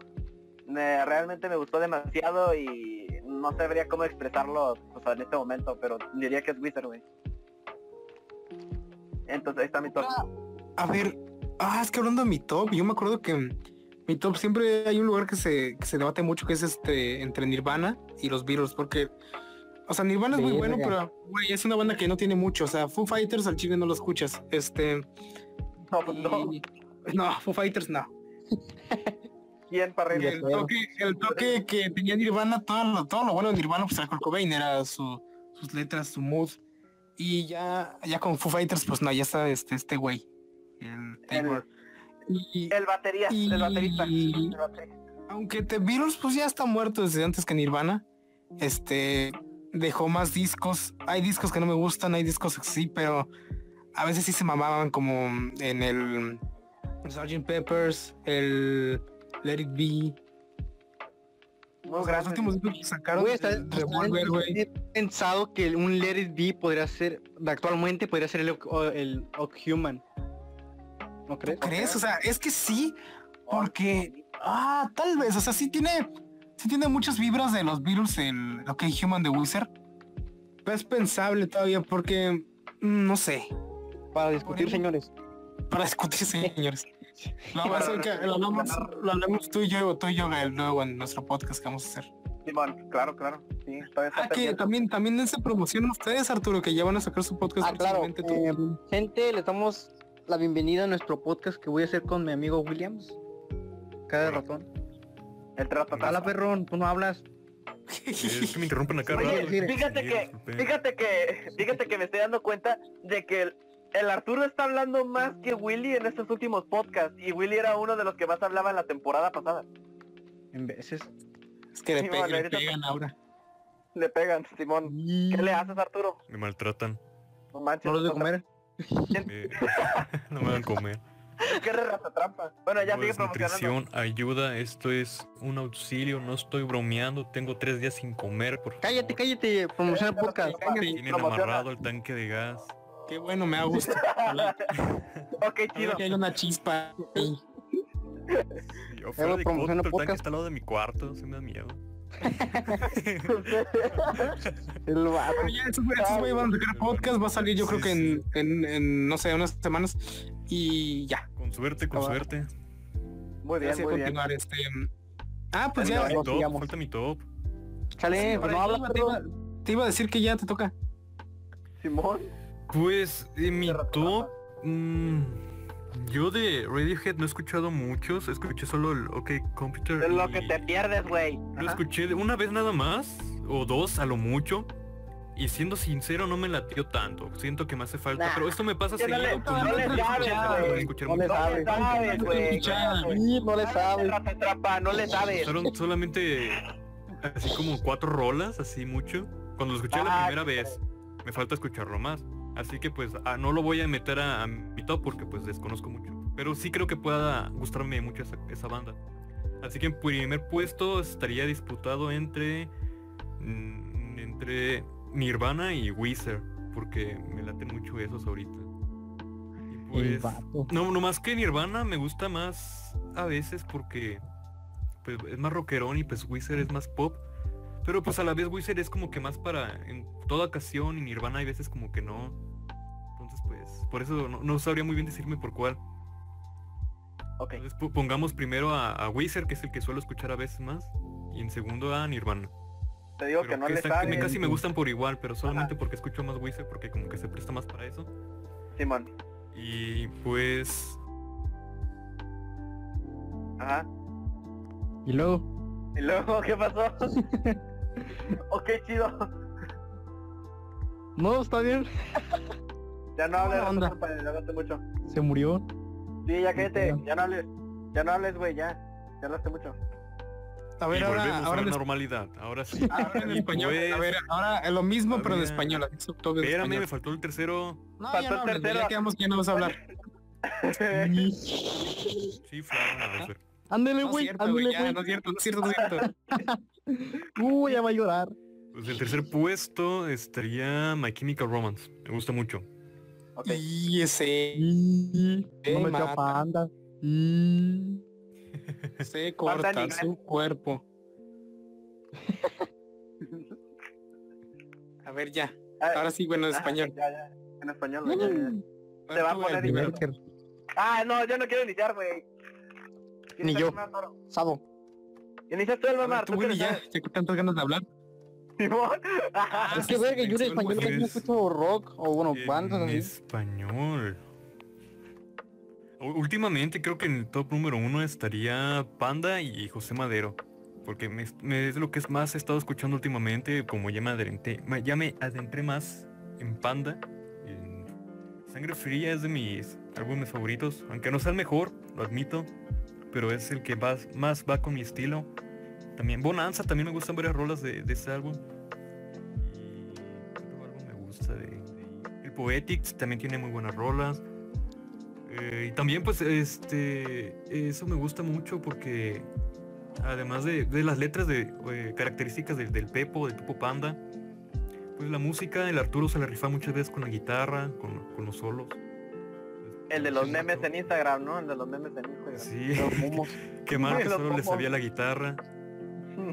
Me- realmente me gustó demasiado y no sabría cómo expresarlo pues, en este momento, pero diría que es Wizard, güey. Entonces ahí está mi top. A ver, ah, es que hablando de mi top, yo me acuerdo que mi top siempre hay un lugar que se, se debate mucho que es este entre Nirvana y los Beatles, porque, o sea, Nirvana es muy bueno, pero, güey, es una banda que no tiene mucho, o sea, Foo Fighters al chile no lo escuchas, este, No, pues no. y- no, Foo Fighters no. ¿Quién para el toque, el toque que tenía Nirvana, todo lo, todo lo bueno de Nirvana, pues era Kurt Cobain, era su, sus letras, su mood. Y ya, ya con Foo Fighters, pues no, ya está este, este güey. El. Y El batería, el baterista. Y- el baterista. aunque The Beatles pues ya está muerto desde antes que Nirvana, este dejó más discos. Hay discos que no me gustan, hay discos que sí, pero a veces sí se mamaban como en el Sgt. Peppers, el Let It Be. Los últimos discos que sacaron Güey, está- el Revolver, güey. he pensado que un Let It Be podría ser, actualmente podría ser el, el Human. ¿No crees? ¿Crees? O sea, es que sí, porque ah, tal vez, o sea, sí tiene sí tiene muchas vibras de los Beatles el OK Human de Wizard. Es pensable todavía porque mm, no sé, Para discutir, señores. para discutir, [laughs] señores. Lo, que- lo hablamos, lo hablamos tú y yo, tú y yo, Gael, luego en nuestro podcast que vamos a hacer. Claro, claro. Sí, Ah, que también, también dense promoción a ustedes, Arturo, que ya van a sacar su podcast Ah, claro. eh, gente, le damos la bienvenida a nuestro podcast que voy a hacer con mi amigo Williams. Cada ratón. El trato Hola, perrón, tú no hablas. Es que me interrumpen acá. Oye, fíjate que, fíjate que, fíjate que me estoy dando cuenta de que el, el Arturo está hablando más que Willy en estos últimos podcasts y Willy era uno de los que más hablaba en la temporada pasada. En veces. es que le, Sí, pe- vale, le ahorita- pegan ahora. Le pegan, Simón. ¿Qué le haces, Arturo? Me maltratan. No manches. ¿No los de comer? eh, [laughs] no me van a comer. [laughs] ¿Qué rata trampa? Bueno, ya sigue promocionando. nutrición, ayuda, esto es un auxilio, no estoy bromeando, tengo tres días sin comer, por favor. Cállate, cállate, promociona el podcast. Tienen Promociona. amarrado el tanque de gas. Qué bueno, me da gusto. [laughs] ok, chido. que hay una chispa. [laughs] Yo fuera de coto, el tanque está al lado de mi cuarto, se me da miedo. El vato. Ya, esos güey- esos güeyes van a sacar podcast, va a salir yo creo que en, en, en, no sé, unas semanas. Y ya. Con suerte, con suerte. Muy bien, Gracias muy por bien. continuar. Este... Ah, pues ya. Falta mi top, sigamos. falta mi top. Chale, pues no te, iba, perro. te iba a decir que ya te toca. Simón. Pues en mi De rata top, mm, yo de Radiohead no he escuchado muchos, escuché solo el OK Computer. Es lo que te pierdes, güey. Lo Ajá. escuché de una vez nada más, o dos a lo mucho. Y siendo sincero, no me latió tanto. Siento que me hace falta. Nah, pero esto me pasa no seguido. pues, no no le sabes, No le. No sabes. güey. no le sabes. No le sabes. Fueron solamente así como cuatro rolas, así mucho. Cuando lo escuché la Ah, primera vez, me falta escucharlo más. Así que pues ah, no lo voy a meter a, a mi top porque pues desconozco mucho. Pero sí creo que pueda gustarme mucho esa, esa banda. Así que en primer puesto estaría disputado entre mm, entre Nirvana y Weezer porque me laten mucho esos ahorita. Y pues no, no más que Nirvana me gusta más a veces porque pues, es más rockerón y pues Wizard es más pop. Pero pues a la vez Wizard es como que más para en toda ocasión y Nirvana hay veces como que no. Entonces pues por eso no, no sabría muy bien decirme por cuál. Ok. Entonces po- pongamos primero a, a Wizard que es el que suelo escuchar a veces más. Y en segundo a Nirvana. Te digo Pero que no que le sabes. casi me gustan por igual, pero solamente porque escucho más Wizard porque como que se presta más para eso. Simón. Y pues Ajá. Y luego. ¿Y luego qué pasó? [laughs] ok, chido. No, está bien. Ya no hables, onda. Hablaste mucho. Se murió. Sí, ya cállate. Ya no hables. Ya no hables, güey, ya. Ya hablaste mucho. A y ver, ahora, volvemos ahora a la normalidad. Ahora sí. [laughs] ahora en Y español. pues, A ver, ahora es lo mismo, pero en todavía- español. Espérame, español. me faltó el tercero. No, Faltó ya el no güey, tercero. ya quedamos que ya no vas a hablar. [laughs] Sí. Ándele, No es güey. cierto, Ándele, güey, no es cierto, no es cierto, no es cierto. [laughs] Uy, ya va a llorar. Pues el tercer puesto estaría My Chemical Romance. Me gusta mucho. Ok. Y ese Y... No me mata. echa panda. Y... se corta su cuerpo. A ver, ya. Ah, Ahora sí, bueno, en ah, español. Ya, ya. En español, güey. ya, ya. Te va a poner el. Berker. Ah, no, yo no quiero iniciar, güey. Ni yo. Sado. Inicias tú el mamar, tú, que le ya, que tantas ganas de hablar. Simón. Ah, Es que, verga, sí, yo en español pues, no es- escucho rock o, bueno, bandas En así. español. Últimamente creo que en el top número uno estaría Panda y José Madero. Porque es lo que es más he estado escuchando últimamente, como ya me adentré, ya me adentré más en Panda. Sangre Fría es de mis álbumes favoritos, aunque no sea el mejor, lo admito, pero es el que más, va con mi estilo. También Bonanza, también me gustan varias rolas de, de ese álbum. Y ¿qué otro álbum me gusta de? El Poetics también tiene muy buenas rolas. Eh, y también pues este eso me gusta mucho porque además de, de las letras de eh, características del- del Pepo, del Pepo Panda, pues la música, el Arturo se la rifa muchas veces con la guitarra, con, con los solos. El de los Sí, memes en Instagram, ¿no? El de los memes en Instagram. Sí, Los qué mal que [laughs] solo le sabía la guitarra. [laughs]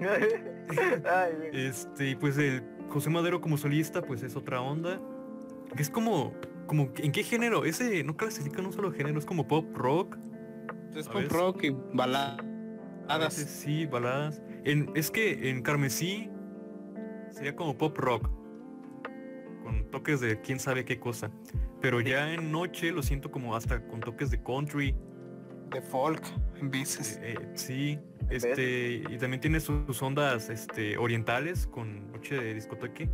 Ay. Este, y pues el José Madero como solista, pues es otra onda. Que es como, como, ¿en qué género? Ese no clasifica en un solo género, es como pop rock. Es pop rock y baladas. sí, baladas. En, es que en Carmesí sería como pop rock. Con toques de quién sabe qué cosa. Pero ya en noche lo siento como hasta con toques de country. de folk en veces. eh, eh, sí. Este, y también tiene sus ondas este, orientales con noche de discoteque.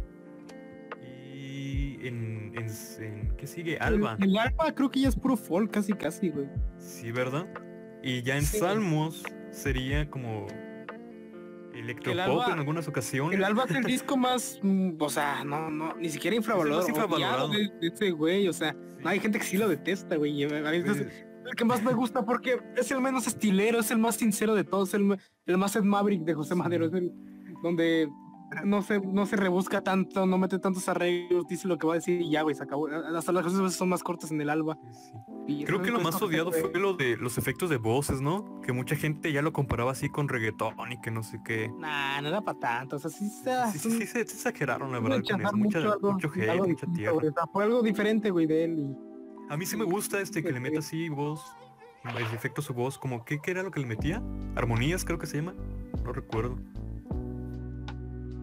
En, en, en- ¿qué sigue? Alba. El, el Alba creo que ya es puro folk, casi casi, güey. Sí, ¿verdad? Y ya en Sí. Salmos sería como electropop Alba- en algunas ocasiones. El Alba es el [laughs] disco más, mm, o sea, no, no, ni siquiera infravalorado. El infravalorado. de, de ese güey, o sea, Sí. no, hay gente que sí lo detesta, güey. A el que más me gusta porque es el menos estilero, es el más sincero de todos, el, el más Ed Maverick de José Madero, es el donde no se, no se rebusca tanto, no mete tantos arreglos, dice lo que va a decir y ya, güey, se acabó. Hasta las cosas a veces son más cortas en el Alba. sí. y Creo que lo más odiado fue lo de los efectos de voces, ¿no? Que mucha gente ya lo comparaba así con reggaetón y que no sé qué. Nah, no era para tanto, o sea, sí, Sí, sí, sí, se, se exageraron, la es verdad, con eso. Mucha, algo- mucho hate, algo mucha tierra. güey, o sea, fue algo diferente, güey, de él y A mí sí me gusta este que le meta así voz, el efecto a su voz, como ¿qué, qué era lo que le metía? Armonías creo que se llama, no recuerdo.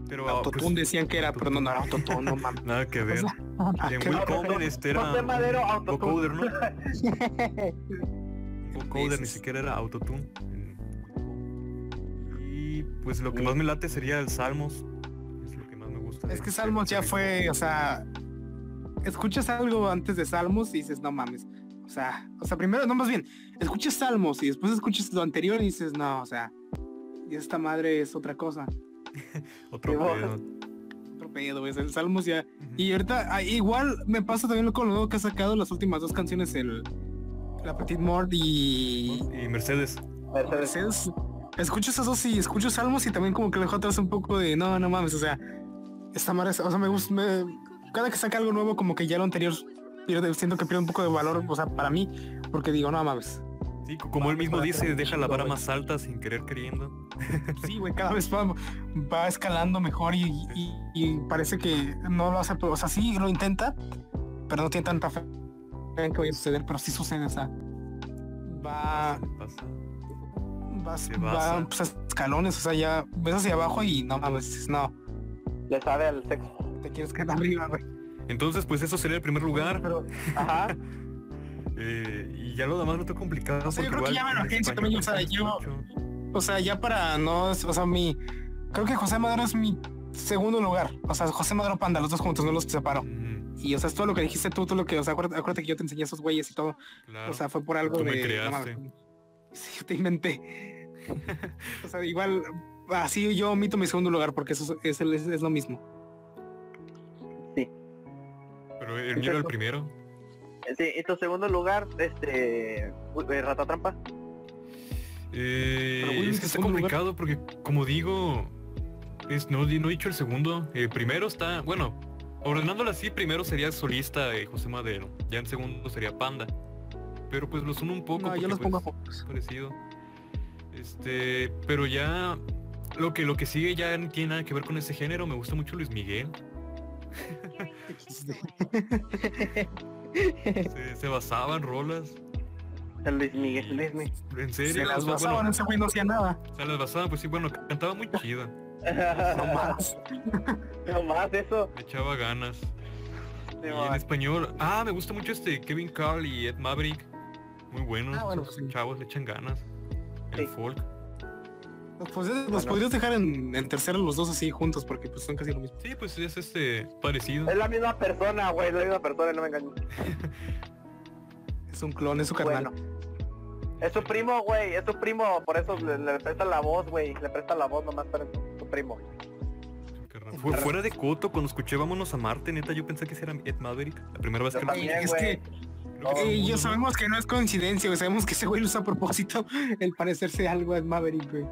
Pero ah, Autotune pues, decían que era, pero no, no era autotune, no mames. nada que ver. sea, [laughs] Y en Will no, Coden este era vocoder, ¿no? [laughs] Vocoder ni siquiera era autotune. Y pues lo que más me late sería el Salmos. Es lo que más me gusta. Es que de- Salmos ya fue, o sea, escuchas algo antes de Salmos y dices, no mames. O sea, o sea, primero, no más bien, escuchas Salmos y después escuchas lo anterior y dices, no, o sea, y esta madre es otra cosa. [laughs] Otro pedo. Otro pedo, güey, el Salmos ya. Y ahorita, ah, igual me pasa también con lo nuevo que ha sacado las últimas dos canciones, el La Petite Mort y Y Mercedes. Mercedes. Mercedes. Escucho esas dos y escucho Salmos y también como que dejo atrás un poco de no, no mames, o sea, esta madre, o sea, me gusta, me- cada que saca algo nuevo como que ya lo anterior siento que pierde un poco de valor, o sea, para mí, porque digo, no mames. Sí, como él mismo dice, deja la vara más alta sin querer queriendo. Sí, güey, cada vez va, va escalando mejor y, y- y parece que no lo hace, pero, o sea, sí lo intenta, pero no tiene tanta fe en que vaya a suceder, pero sí sucede, o sea, va, Pasa. va, Se va, basa. pues, a escalones, o sea, ya ves hacia abajo y no mames, no, Le sabe al sexo. te quieres quedar arriba, güey. Entonces, pues eso sería el primer lugar. Pero, Ajá. [laughs] eh, y ya lo demás no está complicado. O sea, yo porque creo que ya igual me en enojé, español también, o sea, no se yo- mucho. o sea, ya para no, o sea, mi, creo que José Madero es mi segundo lugar, o sea, José Madero Panda, los dos juntos, no los separo. Y, o sea, es todo lo que dijiste tú, todo lo que, o sea, acuérdate, acuérdate que yo te enseñé esos güeyes y todo. claro. O sea, fue por algo Tú me de. no creaste. mames. sí, yo te inventé. [laughs] o sea, igual, así yo omito mi segundo lugar porque eso es, es, es lo mismo. Sí. Pero el mío era el primero. Sí, y tu segundo lugar, este... eh, Ratatrampa. Eh, Pero, güey, es ¿en que está lugar? complicado porque, como digo, es, no, no he dicho el segundo. El primero está, bueno, ordenándolo así, primero sería solista eh, José Madero. Ya en segundo sería Panda. Pero pues los uno un poco. No, yo porque, los pongo pues, parecido. Este, pero ya lo que lo que sigue ya no tiene nada que ver con ese género. Me gusta mucho Luis Miguel. [laughs] Se, se basaba en rolas. El Luis Miguel, Luis Miguel. En serio. Se las basaban, bueno, ese güey no hacía nada. se las basaba, pues sí, bueno, cantaba muy chido. No más. [laughs] No más eso. Le echaba ganas. Sí, Y en español, ah, me gusta mucho este Kevin Carl y Ed Maverick. Muy buenos. Ah, bueno, esos sí. chavos le echan ganas. El Sí. folk. Pues los podrías dejar en, en tercero los dos así juntos porque pues son casi lo mismo. Sí, pues es este parecido. Es la misma persona, güey, es la misma persona, no me engañes. [laughs] Es un clon, es su carnal. Bueno. Es su primo, güey, es su primo, por eso le, le presta la voz, güey, le presta la voz nomás para su primo. Fu- fuera de Coto, cuando escuché Vámonos a Marte, neta, yo pensé que ese era Ed Maverick. La primera vez Yo que lo también, es güey. que eh, ¿no? sabemos que no es coincidencia, güey. Sabemos que ese güey lo usa a propósito [laughs] el parecerse algo a Maverick, güey.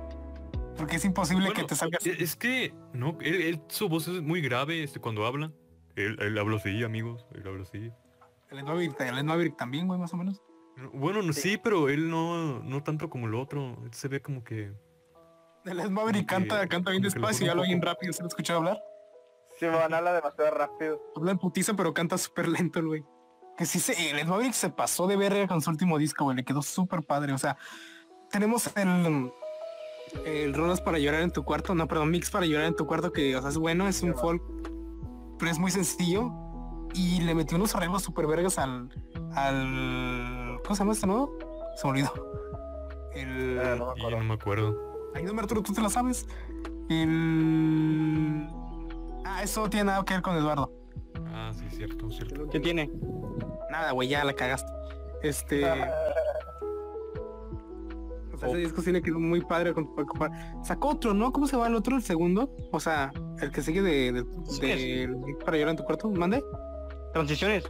Porque es imposible Bueno, que te salga así. Es que, no, él, él- su voz es muy grave este, cuando habla. Él, él habla así, amigos, él habla así. El Ed Maverick, el también, güey, más o menos. Bueno, no, Sí. sí, pero él no, no tanto como el otro. Él se ve como que... El Ed Maverick Como que- canta, canta bien despacio y habla bien rápido. ¿Se lo escuchado hablar? Sí, van a hablar demasiado rápido. Habla en putiza, pero canta súper lento el güey. Que sí se, el Ed Maverick se pasó de verga con su último disco, güey. Le quedó súper padre. O sea, tenemos el el rolas para llorar en tu cuarto, no, perdón, mix para llorar en tu cuarto, que o sea, es bueno, es un folk, pero es muy sencillo. Y le metió unos arreglos súper vergas al, al. ¿Cómo se llama este nuevo? Se me olvidó. El. Eh, no me acuerdo. no me acuerdo. Ayúdame Arturo, tú te la sabes. El. Ah, eso no tiene nada que ver con Eduardo. Ah, sí, cierto, cierto. ¿Qué tiene? Nada, güey, ya la cagaste. Este. O sea, ese disco sí le quedó muy padre. Sacó otro, ¿no? ¿Cómo se llama el otro? El segundo. O sea, el que sigue de, de, Sí, de- para llorar en tu cuarto. Mande. Transiciones.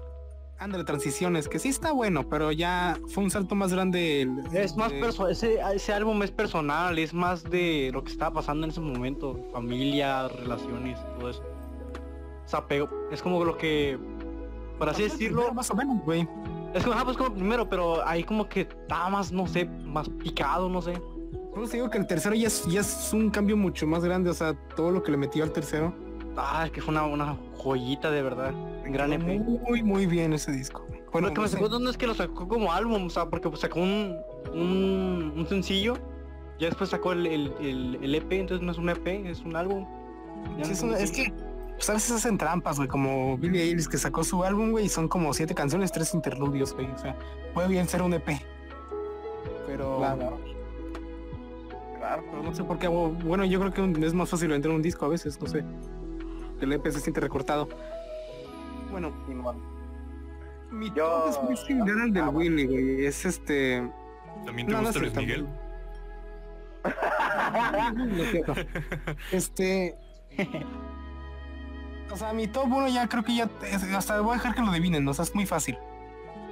Ándale, transiciones, que sí está bueno, pero ya fue un salto más grande. el- Es más de- personal, ese, ese álbum es personal, es más de lo que estaba pasando en ese momento, familia, relaciones, todo eso. O sea, es como lo que, por así decirlo, Más o menos, güey. Es como, ajá, pues como primero, pero ahí como que estaba más, no sé, más picado, no sé. Por eso digo que el tercero ya es, ya es un cambio mucho más grande, o sea, todo lo que le metió al tercero. Ah, es que fue una, una joyita de verdad, gran E EP. Muy, muy bien ese disco. Bueno, lo que me no sacó no es que lo sacó como álbum, o sea, porque pues, sacó un, un, un sencillo, ya después sacó el, el, el, el EP, entonces no es un EP, es un álbum. Sí, no es, un que pues, a veces hacen trampas, güey, como Billie Eilish que sacó su álbum, güey, y son como siete canciones, tres interludios, güey. O sea, puede bien ser un EP. Pero, Claro. Claro. pero no sé por qué. hago- Bueno, yo creo que es más fácil vender un disco a veces, no sé. El EP se siente recortado. Bueno, mi Yo- top es muy similar al del Ah. Willy, güey. Es este. ¿También te No, no gusta sé, Luis Miguel? [laughs] No es cierto. [laughs] Este. O sea, mi top 1 ya creo que ya. es- hasta voy a dejar que lo adivinen, ¿no? O sea, es muy fácil.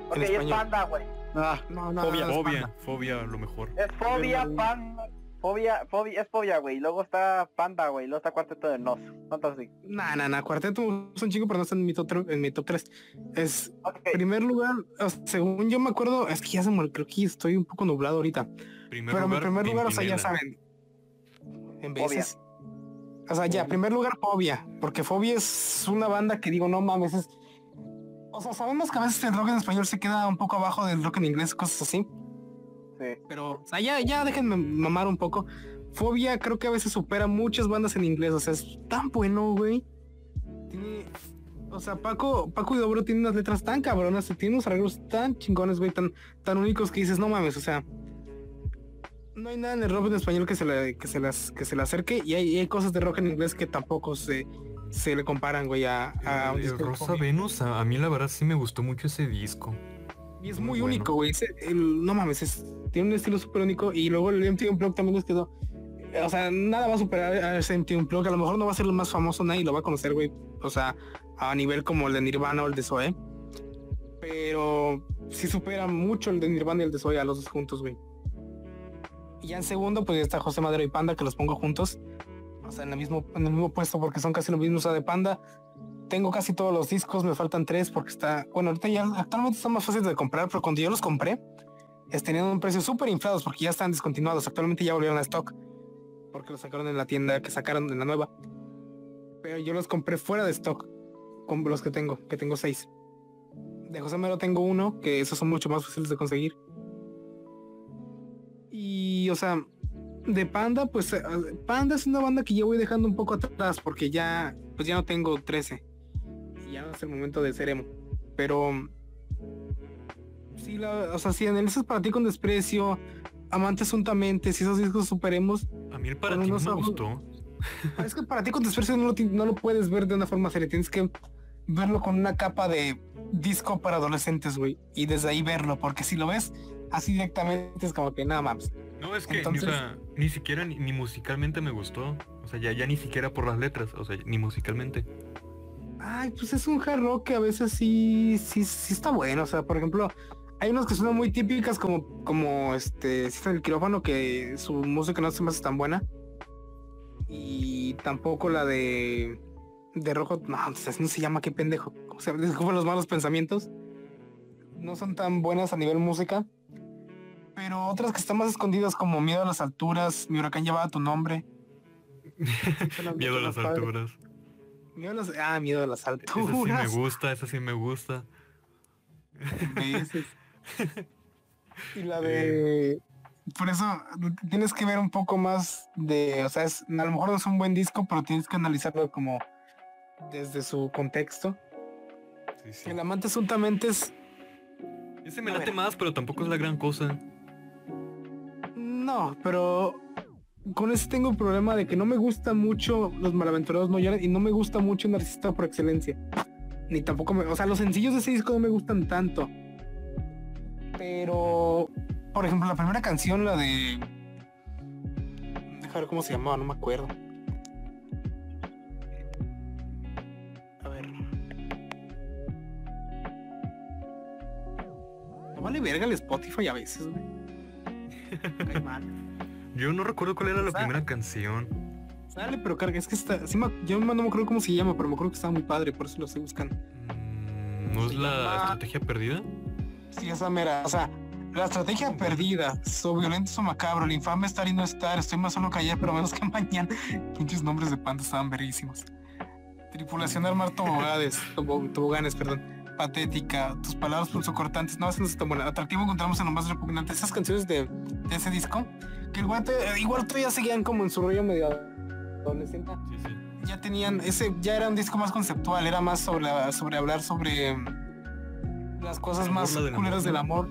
Ok, En es español. panda, güey. Ah, No, no, Fobia, no, Fobia, panda. fobia, lo mejor. Es fobia, panda. Fobia, fobia, es fobia, güey. Luego está panda, güey. Luego está cuarteto de nos. ¿Cuántos así? Nah, nah, nah, cuarteto es un chico, pero no está en mi top, en mi top 3. Es primer lugar, o sea, según yo me acuerdo, es que ya se me creo que estoy un poco nublado ahorita. Primer pero mi lugar, primer lugar, o sea, ya saben. En Fobia. O sea, ya, primer lugar, Fobia. Porque Fobia es una banda que digo, no mames, es. O sea, sabemos que a veces el rock en español se queda un poco abajo del rock en inglés, cosas así. Sí. Pero, o sea, ya, ya déjenme mamar un poco. Fobia creo que a veces supera muchas bandas en inglés. O sea, es tan bueno, güey. Tiene. O sea, Paco, Paco y Dobro tienen unas letras tan cabronas, tiene unos arreglos tan chingones, güey, tan, tan únicos que dices, no mames, o sea. No hay nada en el rock en español que se le, que se las, que se le acerque, y hay, hay cosas de rock en inglés que tampoco se, se le comparan, güey, a, a un disco Rosa. Venus, a, a mí la verdad sí me gustó mucho ese disco. Y es Muy muy, bueno. único, güey. No mames, es- tiene un estilo súper único. Y luego el MTV Unplugged también les quedó. O sea, nada va a superar a ese MTV Unplugged. A lo mejor no va a ser el más famoso, nadie lo va a conocer, güey. O sea, a nivel como el de Nirvana o el de Zoe. Pero sí supera mucho el de Nirvana y el de Zoe a los dos juntos, güey. Y ya en segundo, pues está José Madero y Panda, que los pongo juntos. O sea, en el mismo, en el mismo puesto porque son casi lo mismo. De Panda tengo casi todos los discos, me faltan tres porque está, bueno, ahorita ya actualmente están más fáciles de comprar, pero cuando yo los compré, tenían un precio súper inflados porque ya están descontinuados, actualmente ya volvieron a stock, porque los sacaron en la tienda que sacaron en la nueva. Pero yo los compré fuera de stock, con los que tengo, que tengo seis. De José Mero tengo uno, que esos son mucho más fáciles de conseguir. Y, o sea, de Panda, pues eh, Panda es una banda que yo voy dejando un poco atrás porque ya, pues ya no tengo 13 y ya no es el momento de ser emo. Pero sí, la, o sea, si analizas para ti con desprecio, amantes juntamente, si esos discos superemos, A mí el para ti no me gustó. Es que para ti con dispersión no lo, no lo puedes ver de una forma seria, tienes que verlo con una capa de disco para adolescentes, güey. Y desde ahí verlo, porque si lo ves así directamente es como que nada más. No, es que Entonces- ni, o sea, ni siquiera ni, ni musicalmente me gustó. O sea, ya, ya ni siquiera por las letras, o sea, ni musicalmente. Ay, pues es un hard rock que a veces sí, sí, sí está bueno. O sea, por ejemplo, hay unos que son muy típicas como, como este, System del quirófano, que su música no se me hace tan buena. Y tampoco la de, de rojo, no, así no se llama, qué pendejo. O sea, [laughs] disculpa los malos pensamientos. No son tan buenas a nivel música. Pero otras que están más escondidas como Miedo a las alturas, Mi huracán llevaba tu nombre. [laughs] Miedo a las alturas. Miedo a las, ah, miedo a las Esa alturas. sí me gusta, esa sí me gusta. [laughs] Y la de... Por eso tienes que ver un poco más de... O sea, es, a lo mejor no es un buen disco, pero tienes que analizarlo como desde su contexto. Sí, sí. El amante asuntamente es... Ese me a late ver. más, pero tampoco es la gran cosa. No, pero con ese tengo un problema de que no me gusta mucho Los Malaventurados No Lloran y no me gusta mucho Narcisista por excelencia. Ni tampoco me... O sea, los sencillos de ese disco no me gustan tanto. Pero... Por ejemplo, la primera canción, la de... Deja ver cómo se llamaba, no me acuerdo. A ver. No vale verga el Spotify a veces. Yo no recuerdo cuál era la primera canción. Sale, pero carga, es que está, sí me- yo no me acuerdo cómo se llama, pero me acuerdo que estaba muy padre, por eso lo estoy buscando. Mm, ¿No es la llama- estrategia perdida? Sí, esa mera, o sea, la estrategia perdida, so violento, so macabro, el infame estar y no estar, estoy más solo que ayer, pero menos que [laughs] mañana. Pinches nombres de pandas estaban verguísimos. Tripulación de armar toboganes, tobo- toboganes, perdón. Patética, tus palabras pulsocortantes, no, es tan buena. Atractivo encontramos en lo más repugnante. Esas canciones de, de ese disco, que el guante, igual todavía seguían como en su rollo medio adolescente. Sí, sí. ya tenían ese ya era un disco más conceptual era más sobre sobre hablar sobre mm, las cosas más culeras amor, del amor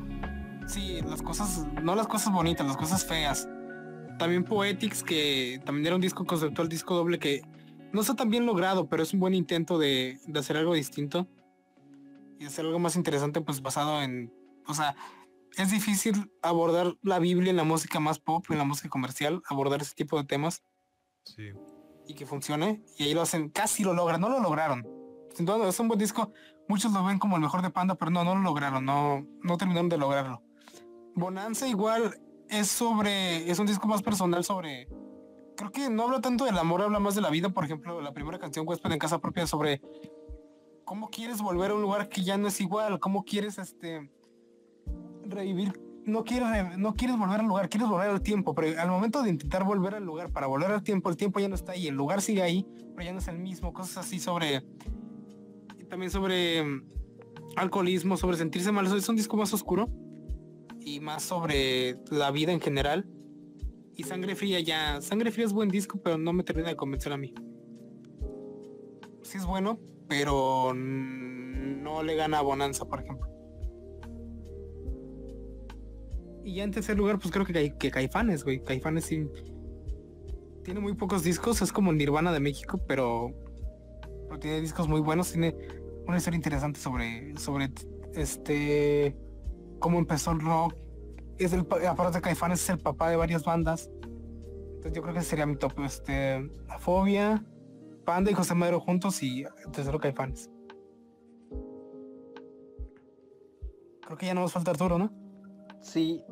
sí las cosas no las cosas bonitas las cosas feas también Poetics que también era un disco conceptual disco doble que no está tan bien logrado pero es un buen intento de, de hacer algo distinto y hacer algo más interesante pues basado en o sea es difícil abordar la Biblia en la música más pop en la música comercial abordar ese tipo de temas Sí. y que funcione. Y ahí lo hacen, casi lo logran, no lo lograron. Sin duda, es un buen disco. Muchos lo ven como el mejor de Panda, pero no, no lo lograron, no, no terminaron de lograrlo. Bonanza igual es sobre, es un disco más personal sobre, creo que no habla tanto del amor, habla más de la vida. Por ejemplo, la primera canción, Huésped en Casa Propia, sobre cómo quieres volver a un lugar que ya no es igual, cómo quieres, este, revivir no quieres, re- no quieres volver al lugar, quieres volver al tiempo, pero al momento de intentar volver al lugar, para volver al tiempo, el tiempo ya no está ahí, el lugar sigue ahí, pero ya no es el mismo, cosas así sobre, también sobre mm, alcoholismo, sobre sentirse mal, es un disco más oscuro y más sobre la vida en general. Y Sangre Fría ya, Sangre Fría es buen disco, pero no me termina de convencer a mí. Sí es bueno, pero no le gana Bonanza, por ejemplo. Y ya en tercer lugar, pues creo que, que Caifanes, güey. Caifanes sí. Tiene muy pocos discos, es como Nirvana de México, pero, tiene discos muy buenos. Tiene una historia interesante sobre, sobre este cómo empezó el rock. Es el, pa- aparte de Caifanes es el papá de varias bandas. Entonces yo creo que sería mi top. Este, La Fobia, Panda y José Madero juntos y tercero Caifanes. Creo que ya no nos falta Arturo, ¿no? Sí.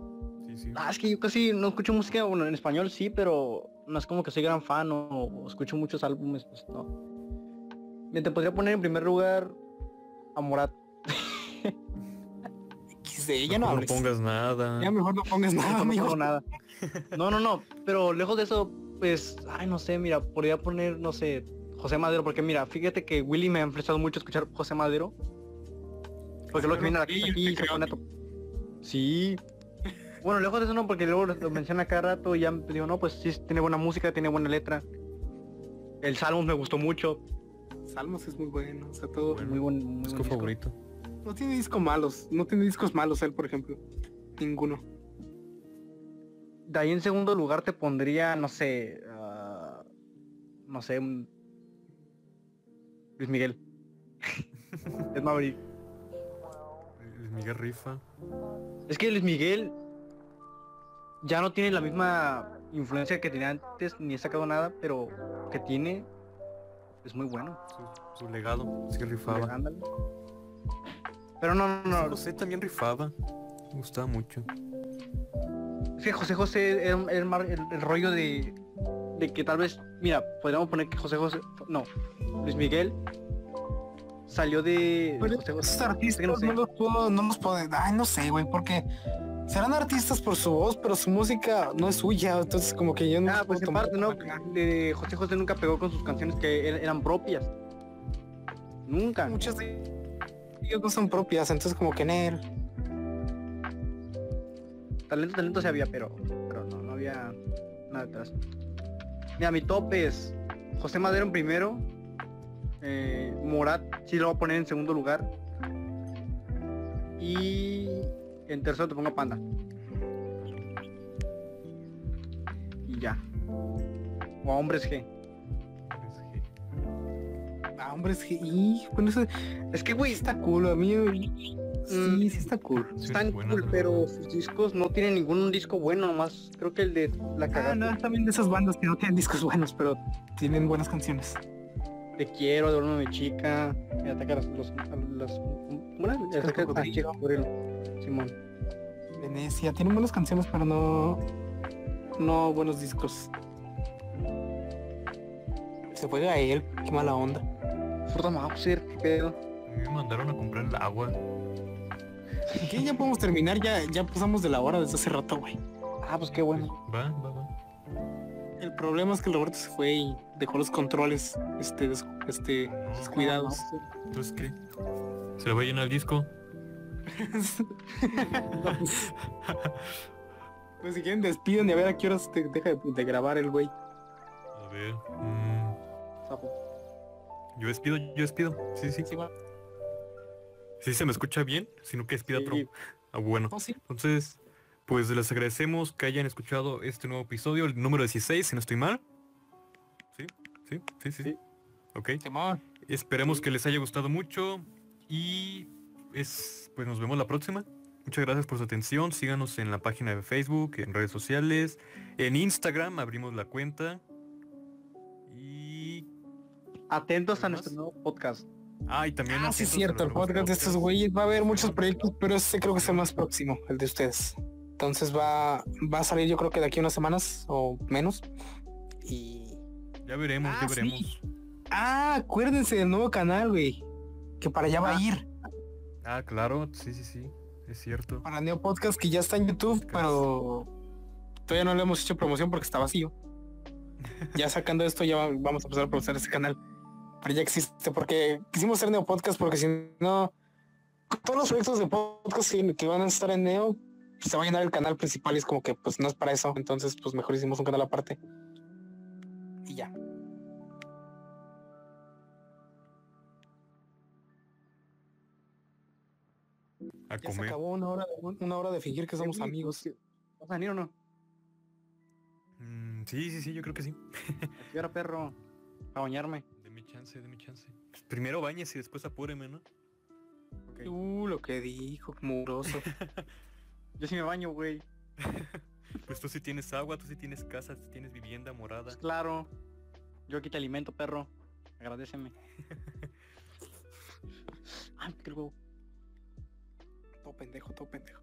Sí, sí. Ah, es que yo casi no escucho música, bueno, en español sí, pero no es como que soy gran fan o, o escucho muchos álbumes, pues no. Me te podría poner en primer lugar a Morat. [laughs] XD, ya no pongas nada. Ya mejor no pongas [laughs] nada, no amigo. pongo nada. No, no, no, pero lejos de eso, pues, ay, no sé, mira, podría poner, no sé, José Madero, porque mira, fíjate que Willy me ha enfrentado mucho a escuchar José Madero. Porque luego que viene a la casa aquí y se pone a to- Sí. Bueno, lejos de eso no, porque luego lo, lo menciona cada rato y ya digo, no, pues sí, tiene buena música, tiene buena letra. El Salmos me gustó mucho. Salmos es muy bueno, o sea, todo. Muy buen, muy buen Disco disco. favorito. No tiene discos malos, no tiene discos malos él, por ejemplo. Ninguno. de ahí en segundo lugar te pondría, no sé, ah, no sé, un Luis Miguel. [laughs] es Maverick. Luis Miguel rifa. Es que Luis Miguel ya no tiene la misma influencia que tenía antes, ni ha sacado nada, pero que tiene es muy bueno. Su, su legado, sí rifaba. Ándale. Pero no, no, no. José también rifaba. Me gustaba mucho. Es que José José era, el, el rollo de, de que tal vez, mira, podríamos poner que José José, no, Luis Miguel salió de, Pero José José. esos artistas no sé. no los puedo, no puedo, ay, no sé, güey, porque serán artistas por su voz, pero su música no es suya, entonces como que yo no Ah, pues en parte, ¿no? De José José nunca pegó con sus canciones que er- eran propias. Nunca. Muchas de ellos no son propias, entonces como que en él. Talento, talento se había, pero, pero no, no había nada detrás. Mira, mi top es José Madero en primero. eh, Morat sí lo voy a poner en segundo lugar. Y en tercero te pongo Panda. Y ya. O a Hombres G. Ah, hombre, es que, y, bueno, Es que, güey, está cool, a mí. Sí, sí está cool. Sí, están buena, cool, buena. pero sus discos no tienen ningún disco bueno, nomás creo que el de La Ah, Cagada no, también de esas bandas que no tienen discos buenos, pero tienen buenas canciones. Te quiero, de una de chica, me ataca a los, las. Chicas Ataca a cocodrilo. Simón. Venecia, tienen buenas canciones, pero no, no buenos discos. Se fue a él, qué mala onda. Fruta Mauser, qué pedo. A mí me mandaron a comprar el agua. ¿Qué? Ya podemos terminar, ya, ya pasamos de la hora desde hace rato, güey. Ah, pues qué bueno. Va, va, va. El problema es que el Roberto se fue y dejó los controles este, des- este, descuidados. Entonces, ¿qué? ¿Se le va a llenar el disco? [laughs] pues si quieren despiden y a ver a qué horas te deja de, de grabar el güey. A ver. mm, yo despido, yo despido. Sí, sí. Sí, va. Sí se me escucha bien, sino que despida Sí. otro. Ah, bueno. No, sí. Entonces, pues les agradecemos que hayan escuchado este nuevo episodio, el número 16, si no estoy mal. Sí, sí, sí, sí. sí. Sí. Ok. Simón. Esperemos que les haya gustado mucho y es, pues nos vemos la próxima. Muchas gracias por su atención. Síganos en la página de Facebook, en redes sociales, en Instagram abrimos la cuenta. Y Atentos a ¿Algo nuestro nuevo podcast. Ah, y también Ah, sí, es cierto, el podcast de estos güeyes va a haber muchos proyectos, pero este creo que es el más próximo, el de ustedes. Entonces va, va a salir yo creo que de aquí a unas semanas o menos. Y. Ya veremos, Ah, ya sí. veremos. Ah, acuérdense del nuevo canal, güey. Que para allá va a ir. Ah, claro, sí, sí, sí. Es cierto. Para Neo Podcast que ya está en YouTube, pero todavía no le hemos hecho promoción porque está vacío. Ya sacando esto ya va- vamos a empezar a promocionar este canal. Pero ya existe, porque quisimos hacer Neo Podcast porque si no, todos los proyectos de podcast que, que van a estar en Neo, se va a llenar el canal principal y es como que pues no es para eso. Entonces pues mejor hicimos un canal aparte. Y ya. A Ya se acabó una hora, de, una hora de fingir que somos Sí, amigos. ¿Vas a venir o no? Mm, sí, sí, sí, yo creo que sí. ¿A qué hora, perro? A bañarme. Deme chance, deme chance. Pues primero bañes y después apúreme, ¿no? Ok. Uh, lo que dijo, muroso. [laughs] Yo sí me baño, güey. [laughs] Pues tú sí tienes agua, tú sí tienes casa, tú tienes vivienda morada. Pues claro. Yo aquí te alimento, perro. Agradeceme. [laughs] Ay, qué huevo. todo pendejo, todo pendejo.